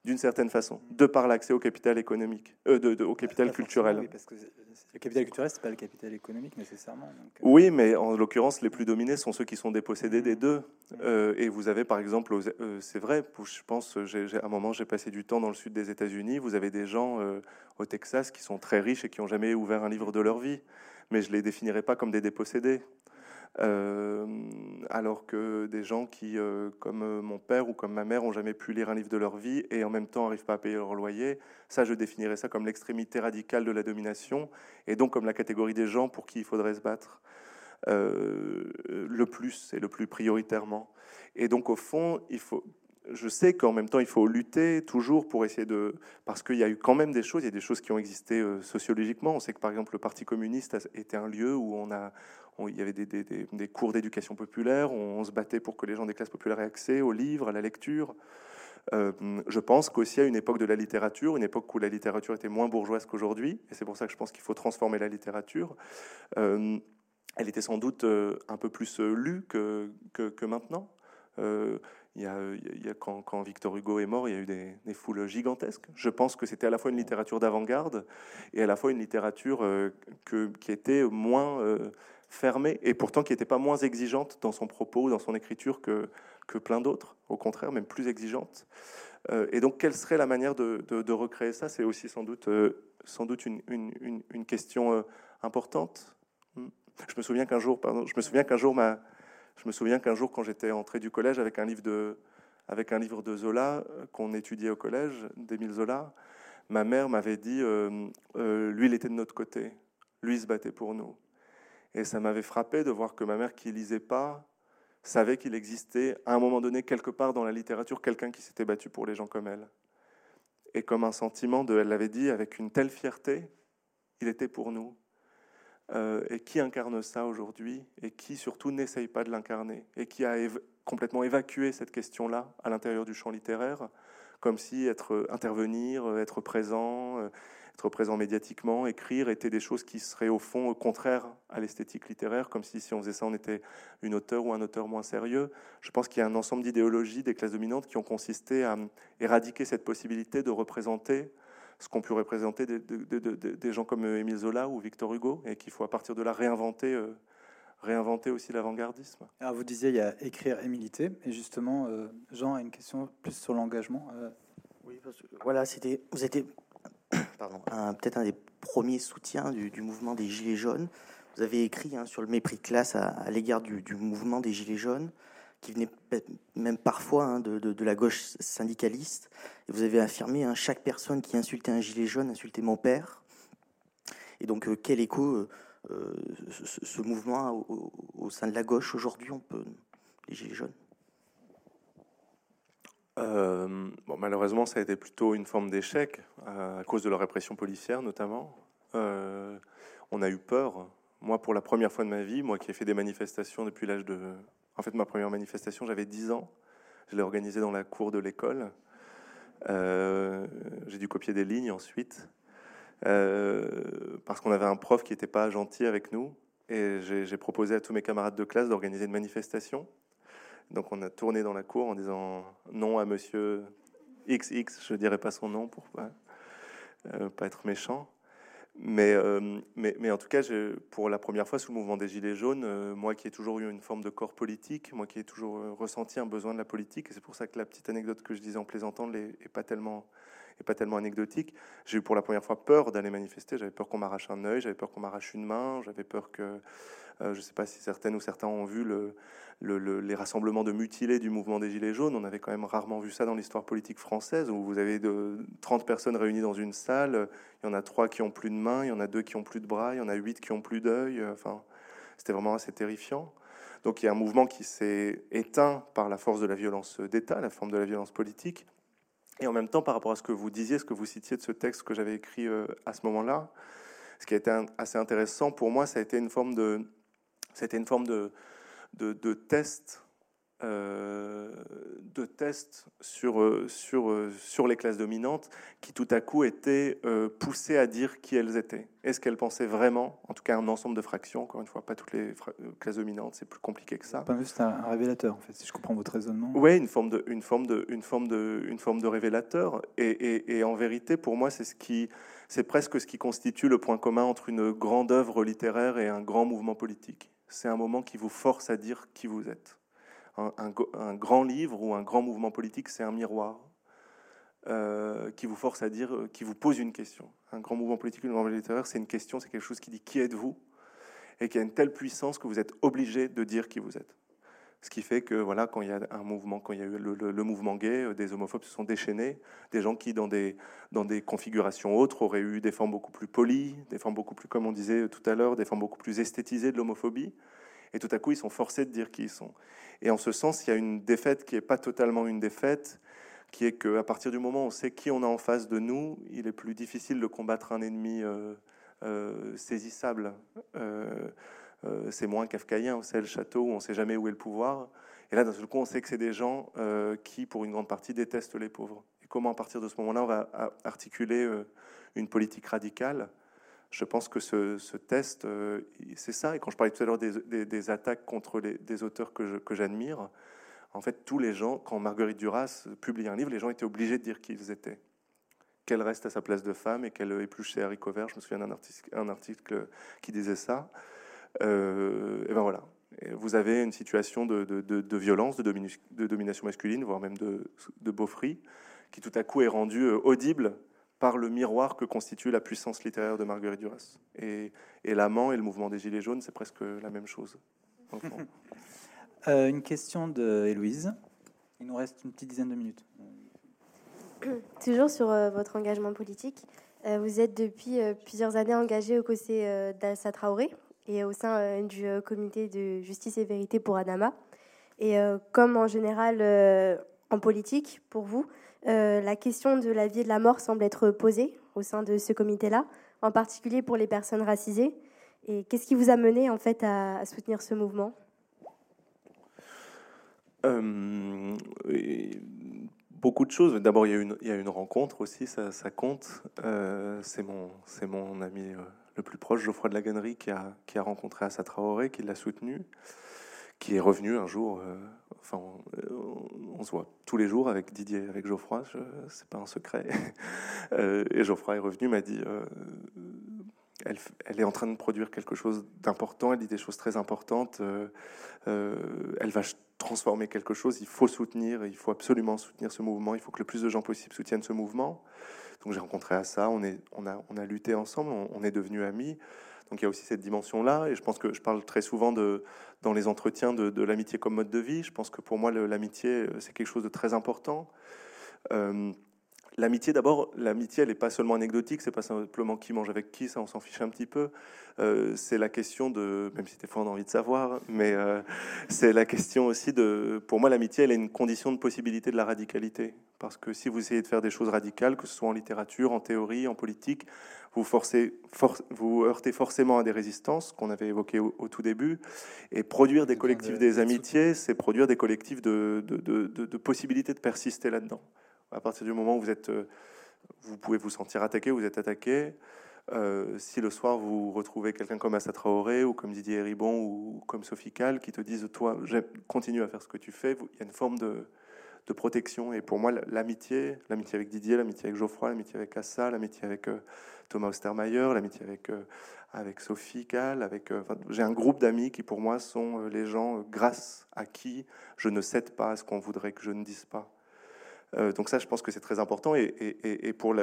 d'une certaine façon, de par l'accès au capital économique, euh, de, au capital culturel. Oui, parce que le capital culturel, c'est pas le capital économique nécessairement. Euh. Oui, mais en l'occurrence, les plus dominés sont ceux qui sont dépossédés des deux. Euh, et vous avez, par exemple, c'est vrai, je pense, à un moment, j'ai passé du temps dans le sud des États-Unis. Vous avez des gens au Texas qui sont très riches et qui ont jamais ouvert un livre de leur vie, mais je les définirais pas comme des dépossédés. Euh, alors que des gens qui, euh, comme euh, mon père ou comme ma mère, ont jamais pu lire un livre de leur vie et en même temps n'arrivent pas à payer leur loyer, ça, je définirais ça comme l'extrémité radicale de la domination et donc comme la catégorie des gens pour qui il faudrait se battre. le plus et le plus prioritairement. Et donc, au fond, il faut, je sais qu'en même temps, il faut lutter toujours pour essayer de... Parce qu'il y a eu quand même des choses, il y a des choses qui ont existé sociologiquement. On sait que, par exemple, le Parti communiste était un lieu où on a, il y avait des, cours d'éducation populaire, on, se battait pour que les gens des classes populaires aient accès aux livres, à la lecture. Euh, je pense qu'aussi à une époque de la littérature, une époque où la littérature était moins bourgeoise qu'aujourd'hui, et c'est pour ça que je pense qu'il faut transformer la littérature, euh, elle était sans doute euh, un peu plus lue que, maintenant. il y a, quand, Victor Hugo est mort, il y a eu des, foules gigantesques. Je pense que c'était à la fois une littérature d'avant-garde et à la fois une littérature qui était moins fermée et pourtant qui n'était pas moins exigeante dans son propos, dans son écriture que, que plein d'autres, au contraire, même plus exigeante. Euh, et donc, quelle serait la manière de, recréer ça? C'est aussi sans doute, euh, sans doute une, une, question euh, importante. Hmm. Je me souviens qu'un jour, pardon, je me souviens qu'un jour, je me souviens qu'un jour, quand j'étais entré du collège avec un livre de, avec un livre de Zola qu'on étudiait au collège, d'Émile Zola, ma mère m'avait dit, lui, il était de notre côté, lui, il se battait pour nous. Et ça m'avait frappé de voir que ma mère, qui lisait pas, savait qu'il existait à un moment donné, quelque part dans la littérature, quelqu'un qui s'était battu pour les gens comme elle. Et comme un sentiment de, elle l'avait dit avec une telle fierté, il était pour nous. Euh, et qui incarne ça aujourd'hui? Et qui surtout n'essaye pas de l'incarner? Et qui a complètement évacué cette question-là à l'intérieur du champ littéraire, comme si être intervenir, être présent, euh, être présent médiatiquement, écrire, étaient des choses qui seraient au fond contraires à l'esthétique littéraire, comme si si on faisait ça, on était une auteur ou un auteur moins sérieux. Je pense qu'il y a un ensemble d'idéologies des classes dominantes qui ont consisté à éradiquer cette possibilité de représenter ce qu'on peut représenter des, gens comme Émile Zola ou Victor Hugo, et qu'il faut à partir de là réinventer, euh, réinventer aussi l'avant-gardisme. Alors vous disiez il y a écrire et militer, et justement, euh, Jean a une question plus sur l'engagement. Euh. Oui, voilà, c'était, vous étiez [coughs] peut-être un des premiers soutiens du, mouvement des Gilets jaunes. Vous avez écrit hein, sur le mépris de classe à, l'égard du, mouvement des Gilets jaunes, qui venait même parfois hein, de, la gauche syndicaliste. Et vous avez affirmé hein, chaque personne qui insultait un gilet jaune insultait mon père. Et donc, euh, quel écho euh, euh, ce, mouvement au, sein de la gauche aujourd'hui, on peut, les Gilets jaunes? Euh, malheureusement, ça a été plutôt une forme d'échec à cause de la répression policière, notamment. Euh, on a eu peur. Moi, pour la première fois de ma vie, moi qui ai fait des manifestations depuis l'âge de. En fait, ma première manifestation, j'avais 10 ans. Je l'ai organisée dans la cour de l'école. Euh, j'ai dû copier des lignes ensuite. Parce qu'on avait un prof qui n'était pas gentil avec nous. Et j'ai proposé à tous mes camarades de classe d'organiser une manifestation. Donc on a tourné dans la cour en disant non à monsieur XX, je ne dirais pas son nom pour pas, euh, pas être méchant. Mais, euh, mais, mais, en tout cas, pour la première fois sous le mouvement des Gilets jaunes, euh, moi qui ai toujours eu une forme de corps politique, moi qui ai toujours ressenti un besoin de la politique, et c'est pour ça que la petite anecdote que je disais en plaisantant n'est pas tellement pas tellement anecdotique. J'ai eu pour la première fois peur d'aller manifester. J'avais peur qu'on m'arrache un œil, j'avais peur qu'on m'arrache une main, j'avais peur que, je ne sais pas si certaines ou certains ont vu le, les rassemblements de mutilés du mouvement des Gilets jaunes. On avait quand même rarement vu ça dans l'histoire politique française, où vous avez de, 30 personnes réunies dans une salle, il y en a trois qui ont plus de mains, il y en a deux qui ont plus de bras, il y en a huit qui ont plus d'œil. Enfin, c'était vraiment assez terrifiant. Donc il y a un mouvement qui s'est éteint par la force de la violence d'État, la forme de la violence politique. Et en même temps, par rapport à ce que vous disiez, ce que vous citiez de ce texte que j'avais écrit euh, à ce moment-là, ce qui a été assez intéressant pour moi, ça a été une forme de, c'était une forme de, de, de test, euh, de test sur, euh, sur, euh, sur les classes dominantes qui tout à coup étaient poussées à dire qui elles étaient. Est-ce qu'elles pensaient vraiment, en tout cas un ensemble de fractions, encore une fois, pas toutes les classes dominantes, c'est plus compliqué que ça. Pas juste un, révélateur, en fait, si je comprends votre raisonnement. Oui, une forme de, une forme de, une forme de, une forme de révélateur. Et, et, et en vérité, pour moi, c'est ce qui, c'est presque ce qui constitue le point commun entre une grande œuvre littéraire et un grand mouvement politique c'est un moment qui vous force à dire qui vous êtes. Un, grand livre ou un grand mouvement politique, c'est un miroir euh, qui vous force à dire, euh, qui vous pose une question. Un grand mouvement politique, un mouvement littéraire, c'est une question, c'est quelque chose qui dit qui êtes-vous et qui a une telle puissance que vous êtes obligé de dire qui vous êtes. Ce qui fait que voilà, quand il y a un mouvement, quand il y a eu le, mouvement gay, euh, des homophobes se sont déchaînés, des gens qui dans des dans des configurations autres auraient eu des formes beaucoup plus polies, des formes beaucoup plus, comme on disait tout à l'heure, des formes beaucoup plus esthétisées de l'homophobie. Et tout à coup, ils sont forcés de dire qui ils sont. Et en ce sens, il y a une défaite qui n'est pas totalement une défaite, qui est qu'à partir du moment où on sait qui on a en face de nous, il est plus difficile de combattre un ennemi euh, euh, saisissable. Euh, c'est moins kafkaïen, c'est le château où on ne sait jamais où est le pouvoir. Et là, d'un seul coup, on sait que c'est des gens qui, pour une grande partie, détestent les pauvres. Et comment, à partir de ce moment-là, on va articuler une politique radicale? Je pense que ce, test, c'est ça. Et quand je parlais tout à l'heure des, attaques contre des auteurs que j'admire, en fait, tous les gens, quand Marguerite Duras publie un livre, les gens étaient obligés de dire qui ils étaient. Qu'elle reste à sa place de femme et qu'elle épluche ses haricots verts. Je me souviens d'un article, un article qui disait ça. Euh, et ben voilà. vous avez une situation de, violence, de, domination masculine, voire même de, de beaufrie, qui tout à coup est rendue euh, audible par le miroir que constitue la puissance littéraire de Marguerite Duras. Et, et l'amant et le mouvement des Gilets jaunes, c'est presque la même chose. [laughs] Euh, une question de Héloïse. Il nous reste une petite dizaine de minutes. [coughs] Toujours sur euh, votre engagement politique, euh, vous êtes depuis plusieurs années engagé au côté d'Alsa Traoré et au sein du comité de justice et vérité pour Adama. Et comme en général en politique, pour vous, la question de la vie et de la mort semble être posée au sein de ce comité-là, en particulier pour les personnes racisées. Et qu'est-ce qui vous a mené en fait à soutenir ce mouvement? Euh, beaucoup de choses. D'abord, il, y, a une rencontre aussi, ça, compte. Euh, c'est mon, mon ami euh, le plus proche, Geoffroy de la Gannerie, qui a, qui a rencontré Assa Traoré, qui l'a soutenu, qui est revenu un jour. enfin, on, se voit tous les jours avec Didier, avec Geoffroy, c'est pas un secret. [laughs] et Geoffroy est revenu, m'a dit elle, elle, est en train de produire quelque chose d'important, elle dit des choses très importantes, elle va transformer quelque chose, il faut soutenir, il faut absolument soutenir ce mouvement, il faut que le plus de gens possible soutiennent ce mouvement. Donc j'ai rencontré ça, on, est, on, a, on a lutté ensemble, on, est devenus amis. Donc il y a aussi cette dimension-là, et je pense que je parle très souvent de, dans les entretiens de, l'amitié comme mode de vie. Je pense que pour moi, l'amitié, euh, c'est quelque chose de très important. Euh, L'amitié, d'abord, l'amitié, elle n'est pas seulement anecdotique, c'est pas simplement qui mange avec qui, ça on s'en fiche un petit peu. Euh, c'est la question de, même si des fois on a envie de savoir, mais euh, c'est la question aussi de, pour moi, l'amitié, elle est une condition de possibilité de la radicalité. Parce que si vous essayez de faire des choses radicales, que ce soit en littérature, en théorie, en politique, vous, forcez, vous heurtez forcément à des résistances qu'on avait évoquées au, tout début. Et produire des collectifs des amitiés, c'est produire des collectifs de, de, de, de possibilités de persister là-dedans. À partir du moment où vous êtes, euh, vous pouvez vous sentir attaqué, vous êtes attaqué. Euh, si le soir vous retrouvez quelqu'un comme Assa Traoré ou comme Didier Ribon ou comme Sophie Cal qui te disent toi continue à faire ce que tu fais, il y a une forme de, de protection. Et pour moi, l'amitié, l'amitié avec Didier, l'amitié avec Geoffroy, l'amitié avec Assa, l'amitié avec euh, Thomas Ostermayer, l'amitié avec, avec Sophie Cal, j'ai un groupe d'amis qui pour moi sont les gens grâce à qui je ne cède pas à ce qu'on voudrait que je ne dise pas. Euh, donc ça, je pense que c'est très important. Et, pour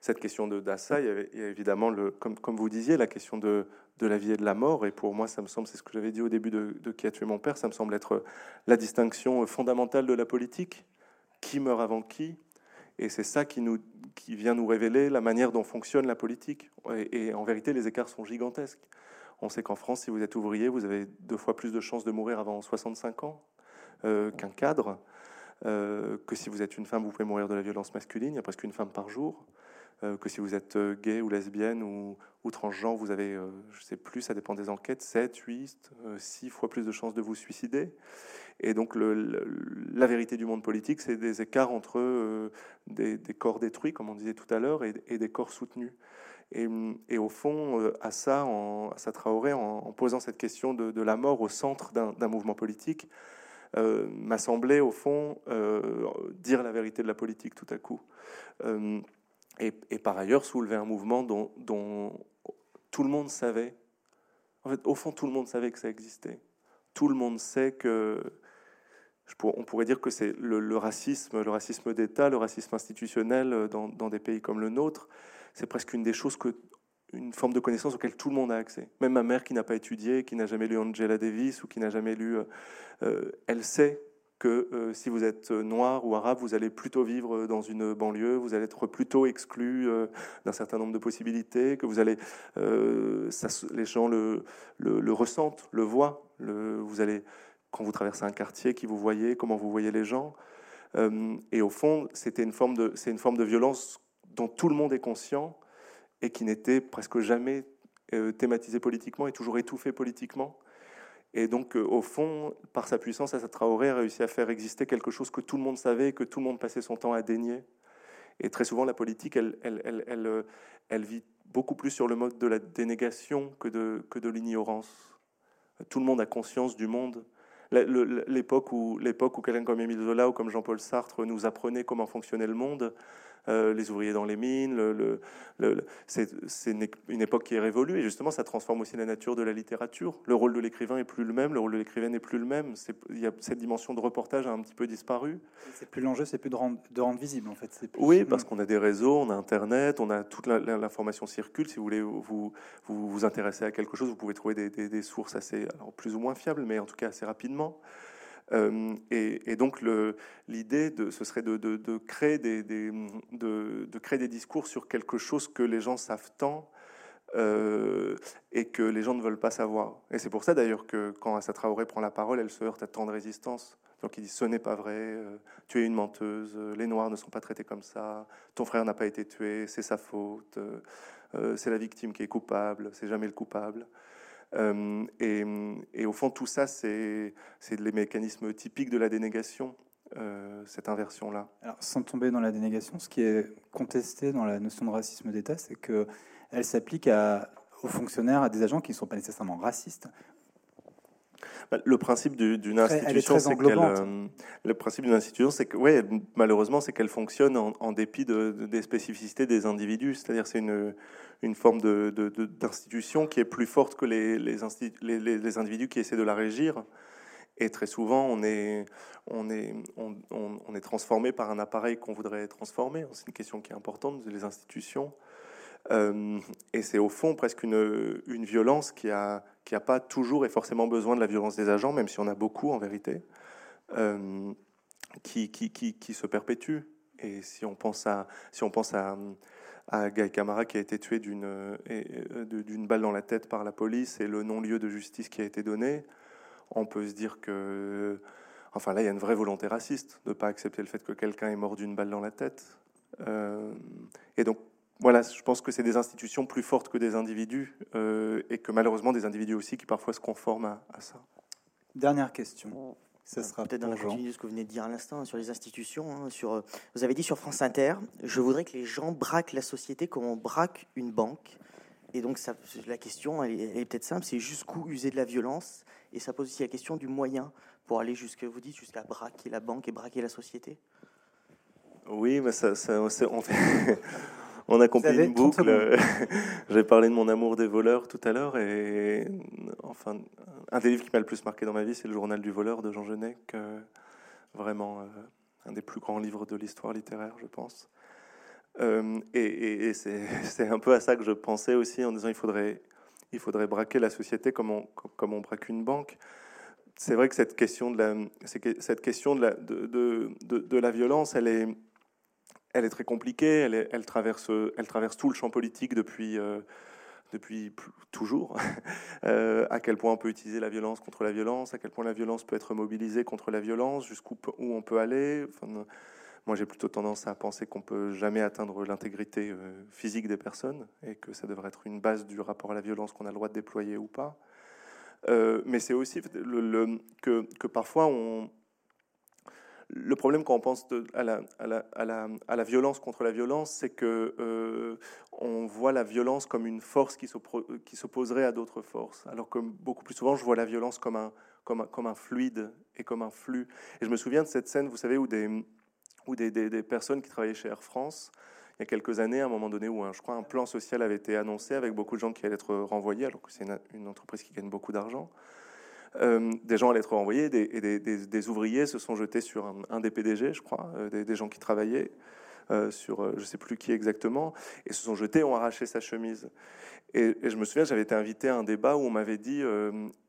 cette question de d'Assa, il, y a évidemment, comme, vous disiez, la question de, la vie et de la mort. Et pour moi, ça me semble, c'est ce que j'avais dit au début de, Qui a tué mon père, ça me semble être la distinction fondamentale de la politique. Qui meurt avant qui? Et c'est ça qui vient nous révéler la manière dont fonctionne la politique. Et, en vérité, les écarts sont gigantesques. On sait qu'en France, si vous êtes ouvrier, vous avez deux fois plus de chances de mourir avant 65 ans euh, qu'un cadre. Euh, que si vous êtes une femme, vous pouvez mourir de la violence masculine, il y a presque une femme par jour, euh, que si vous êtes euh, gay ou lesbienne ou, ou transgenre, vous avez, je ne sais plus, ça dépend des enquêtes, 7, 8, 6 fois plus de chances de vous suicider. Et donc la vérité du monde politique, c'est des écarts entre des, corps détruits, comme on disait tout à l'heure, et, des corps soutenus. Et, au fond, à ça, en, à ça Traoré, en, posant cette question de la mort au centre d'un mouvement politique, euh, m'a semblé, au fond, euh, dire la vérité de la politique tout à coup. Euh, et, par ailleurs, soulever un mouvement dont, tout le monde savait. En fait, au fond, tout le monde savait que ça existait. Tout le monde sait que on pourrait dire que c'est le, racisme, le racisme d'État, le racisme institutionnel dans, dans, des pays comme le nôtre, c'est presque une des choses que une forme de connaissance auquel tout le monde a accès. Même ma mère qui n'a pas étudié, qui n'a jamais lu Angela Davis ou qui n'a jamais lu, euh, euh, elle sait que euh, si vous êtes noir ou arabe, vous allez plutôt vivre dans une banlieue, vous allez être plutôt exclu d'un certain nombre de possibilités, que vous allez, les gens le, le, ressentent, le voient. Vous allez, quand vous traversez un quartier, qui vous voyez, comment vous voyez les gens. et au fond, c'était une forme de, c'est une forme de violence dont tout le monde est conscient et qui n'était presque jamais thématisée politiquement et toujours étouffée politiquement. Et donc, euh, au fond, par sa puissance, Assa Traoré a réussi à faire exister quelque chose que tout le monde savait et que tout le monde passait son temps à dénier. Et très souvent, la politique, elle, elle, elle, elle, euh, vit beaucoup plus sur le mode de la dénégation que de, que de l'ignorance. Tout le monde a conscience du monde. L'époque où, où quelqu'un comme Émile Zola ou comme Jean-Paul Sartre nous apprenait comment fonctionnait le monde, euh, les ouvriers dans les mines. Le, c'est une époque qui est révolue et justement ça transforme aussi la nature de la littérature. Le rôle de l'écrivain est plus le même, le rôle de l'écrivain n'est plus le même. Il y a, cette dimension de reportage a un petit peu disparu. C'est plus l'enjeu, c'est plus de rendre, de rendre, visible en fait. Oui, parce qu'on a des réseaux, on a Internet, on a toute l'information circule. Si vous voulez vous, vous, vous intéresser à quelque chose, vous pouvez trouver des, des, sources assez alors plus ou moins fiables, mais en tout cas assez rapidement. Euh, et, donc l'idée, ce serait de, créer des, discours sur quelque chose que les gens savent tant euh, et que les gens ne veulent pas savoir. Et c'est pour ça d'ailleurs que quand Assa Traoré prend la parole, elle se heurte à tant de résistance. Donc il dit ce n'est pas vrai, euh, tu es une menteuse, les Noirs ne sont pas traités comme ça, ton frère n'a pas été tué, c'est sa faute, c'est la victime qui est coupable, c'est jamais le coupable. Euh, et, au fond, tout ça, c'est les mécanismes typiques de la dénégation, euh, cette inversion-là. Alors, sans tomber dans la dénégation, ce qui est contesté dans la notion de racisme d'État, c'est qu'elle s'applique aux fonctionnaires, à des agents qui ne sont pas nécessairement racistes, le principe d'une institution, c'est qu'elle, euh, le principe d'une institution, c'est que, ouais, malheureusement, c'est qu'elle fonctionne en, dépit de, des spécificités des individus. C'est-à-dire, c'est une, une forme d'institution qui est plus forte que les, les, les, individus qui essaient de la régir. Et très souvent, on est, on est, on, on est transformé par un appareil qu'on voudrait transformer. C'est une question qui est importante, les institutions. Euh, et c'est au fond presque une, une violence qui a, qui a pas toujours et forcément besoin de la violence des agents, même si on a beaucoup en vérité, euh, qui, se perpétue. Et si on pense à, si on pense à, à Guy Camara qui a été tué d'une euh, d'une balle dans la tête par la police et le non-lieu de justice qui a été donné, on peut se dire que, enfin là, il y a une vraie volonté raciste de ne pas accepter le fait que quelqu'un est mort d'une balle dans la tête. et donc voilà, je pense que c'est des institutions plus fortes que des individus euh, et que malheureusement des individus aussi qui parfois se conforment à, ça. Dernière question. Ça sera peut-être dans la continuité de ce que vous venez de dire à l'instant hein, sur les institutions. Hein, sur, euh, vous avez dit sur France Inter, je voudrais que les gens braquent la société comme on braque une banque. Et donc ça, la question, elle est, peut-être simple, c'est jusqu'où user de la violence? Et ça pose aussi la question du moyen pour aller jusqu'à, vous dites, jusqu'à braquer la banque et braquer la société. Oui, mais ça, ça on fait, on accomplit une boucle. [laughs] J'ai parlé de mon amour des voleurs tout à l'heure et enfin, un des livres qui m'a le plus marqué dans ma vie, c'est le Journal du voleur de Jean Genet, vraiment euh, un des plus grands livres de l'histoire littéraire, je pense. Euh, et, [laughs] c'est un peu à ça que je pensais aussi en disant il faudrait, il faudrait braquer la société comme on, comme on braque une banque. C'est vrai que cette question de la, cette question de la, de, de, de la violence, elle est, elle est très compliquée, elle, traverse, elle traverse tout le champ politique depuis, euh, depuis toujours. [laughs] Euh, à quel point on peut utiliser la violence contre la violence, à quel point la violence peut être mobilisée contre la violence, jusqu'où où on peut aller. Moi, j'ai plutôt tendance à penser qu'on peut jamais atteindre l'intégrité euh, physique des personnes et que ça devrait être une base du rapport à la violence qu'on a le droit de déployer ou pas. mais c'est aussi que, que parfois on, le problème quand on pense à, la, violence contre la violence, c'est que euh, on voit la violence comme une force qui s'opposerait à d'autres forces, alors que beaucoup plus souvent, je vois la violence comme un, fluide et comme un flux. Et je me souviens de cette scène, vous savez, où des, personnes qui travaillaient chez Air France, il y a quelques années, à un moment donné, où un, je crois un plan social avait été annoncé avec beaucoup de gens qui allaient être renvoyés, alors que c'est une entreprise qui gagne beaucoup d'argent. Euh, des gens allaient être renvoyés et des, des, ouvriers se sont jetés sur un, des PDG, je crois, euh, des, gens qui travaillaient. sur je ne sais plus qui exactement, et se sont jetés et ont arraché sa chemise. Et, je me souviens, j'avais été invité à un débat où on m'avait dit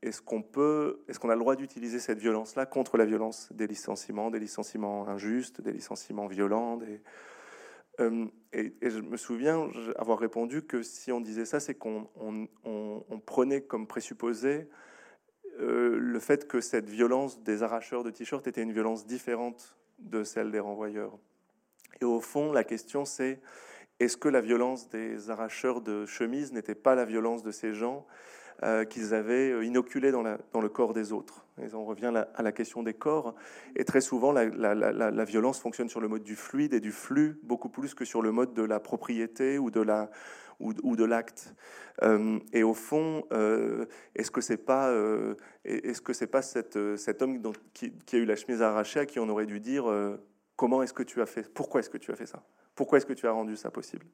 est-ce qu'on peut, est-ce qu'on a le droit d'utiliser cette violence-là contre la violence des licenciements, des licenciements injustes, des licenciements violents, des, euh, et, je me souviens avoir répondu que si on disait ça, c'est qu'on on, prenait comme présupposé euh, le fait que cette violence des arracheurs de t-shirts était une violence différente de celle des renvoyeurs. Et au fond, la question c'est est-ce que la violence des arracheurs de chemises n'était pas la violence de ces gens euh, qu'ils avaient euh, inoculé dans, le corps des autres? On revient à la question des corps. Et très souvent, la, violence fonctionne sur le mode du fluide et du flux, beaucoup plus que sur le mode de la propriété ou de la ou, de l'acte. Euh, et au fond, est-ce que c'est pas, est-ce que c'est pas cet homme qui, a eu la chemise arrachée à qui on aurait dû dire comment est-ce que tu as fait, pourquoi est-ce que tu as fait ça, pourquoi est-ce que tu as rendu ça possible?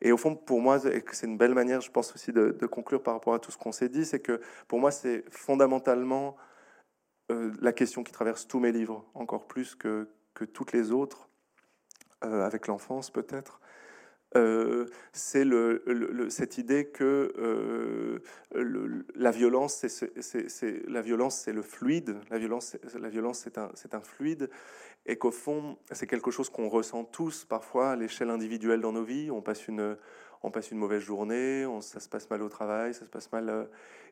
Et au fond, pour moi, c'est une belle manière, je pense aussi, de, conclure par rapport à tout ce qu'on s'est dit, c'est que pour moi, c'est fondamentalement euh, la question qui traverse tous mes livres, encore plus que, que toutes les autres, euh, avec l'enfance peut-être. Euh, c'est le, cette idée que la violence, c'est la violence, c'est le fluide. La violence, la violence, c'est un, fluide, et qu'au fond, c'est quelque chose qu'on ressent tous parfois à l'échelle individuelle dans nos vies. On passe une, on passe une mauvaise journée, on, ça se passe mal au travail, ça se passe mal, euh,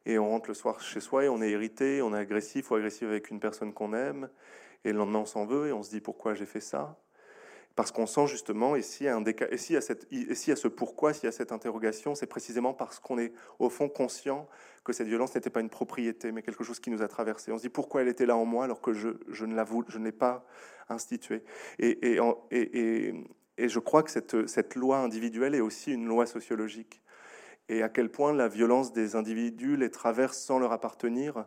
et on rentre le soir chez soi et on est irrité, on est agressif ou agressif avec une personne qu'on aime, et le lendemain on s'en veut et on se dit pourquoi j'ai fait ça? Parce qu'on sent justement, et s'il y, s'il y, s'il y a ce pourquoi, s'il y a cette interrogation, c'est précisément parce qu'on est au fond conscient que cette violence n'était pas une propriété, mais quelque chose qui nous a traversé. On se dit pourquoi elle était là en moi alors que je, ne, je l'ai pas instituée? Et, et, et, et, je crois que cette, cette loi individuelle est aussi une loi sociologique. Et à quel point la violence des individus les traverse sans leur appartenir,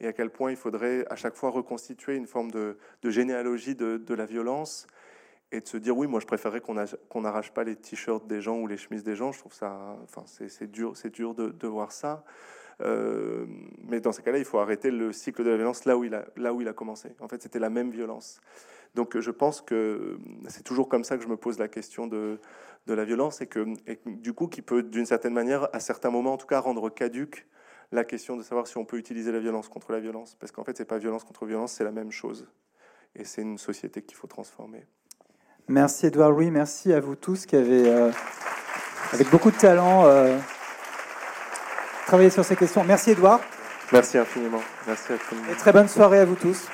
et à quel point il faudrait à chaque fois reconstituer une forme de, de généalogie de, de la violence et de se dire oui, moi je préférerais qu'on n'arrache pas les t-shirts des gens ou les chemises des gens. Je trouve ça, enfin c'est dur, c'est dur de, de, voir ça. Euh, mais dans ces cas-là, il faut arrêter le cycle de la violence là où il a, là où il a commencé. En fait, c'était la même violence. Donc je pense que c'est toujours comme ça que je me pose la question de, de la violence et que, et du coup qui peut d'une certaine manière, à certains moments en tout cas, rendre caduque la question de savoir si on peut utiliser la violence contre la violence. Parce qu'en fait, c'est pas violence contre violence, c'est la même chose. Et c'est une société qu'il faut transformer. Merci Edouard Louis, merci à vous tous qui avez, euh, avec beaucoup de talent, euh, travaillé sur ces questions. Merci Edouard. Merci infiniment. Merci à tout le monde. Et très bonne soirée à vous tous.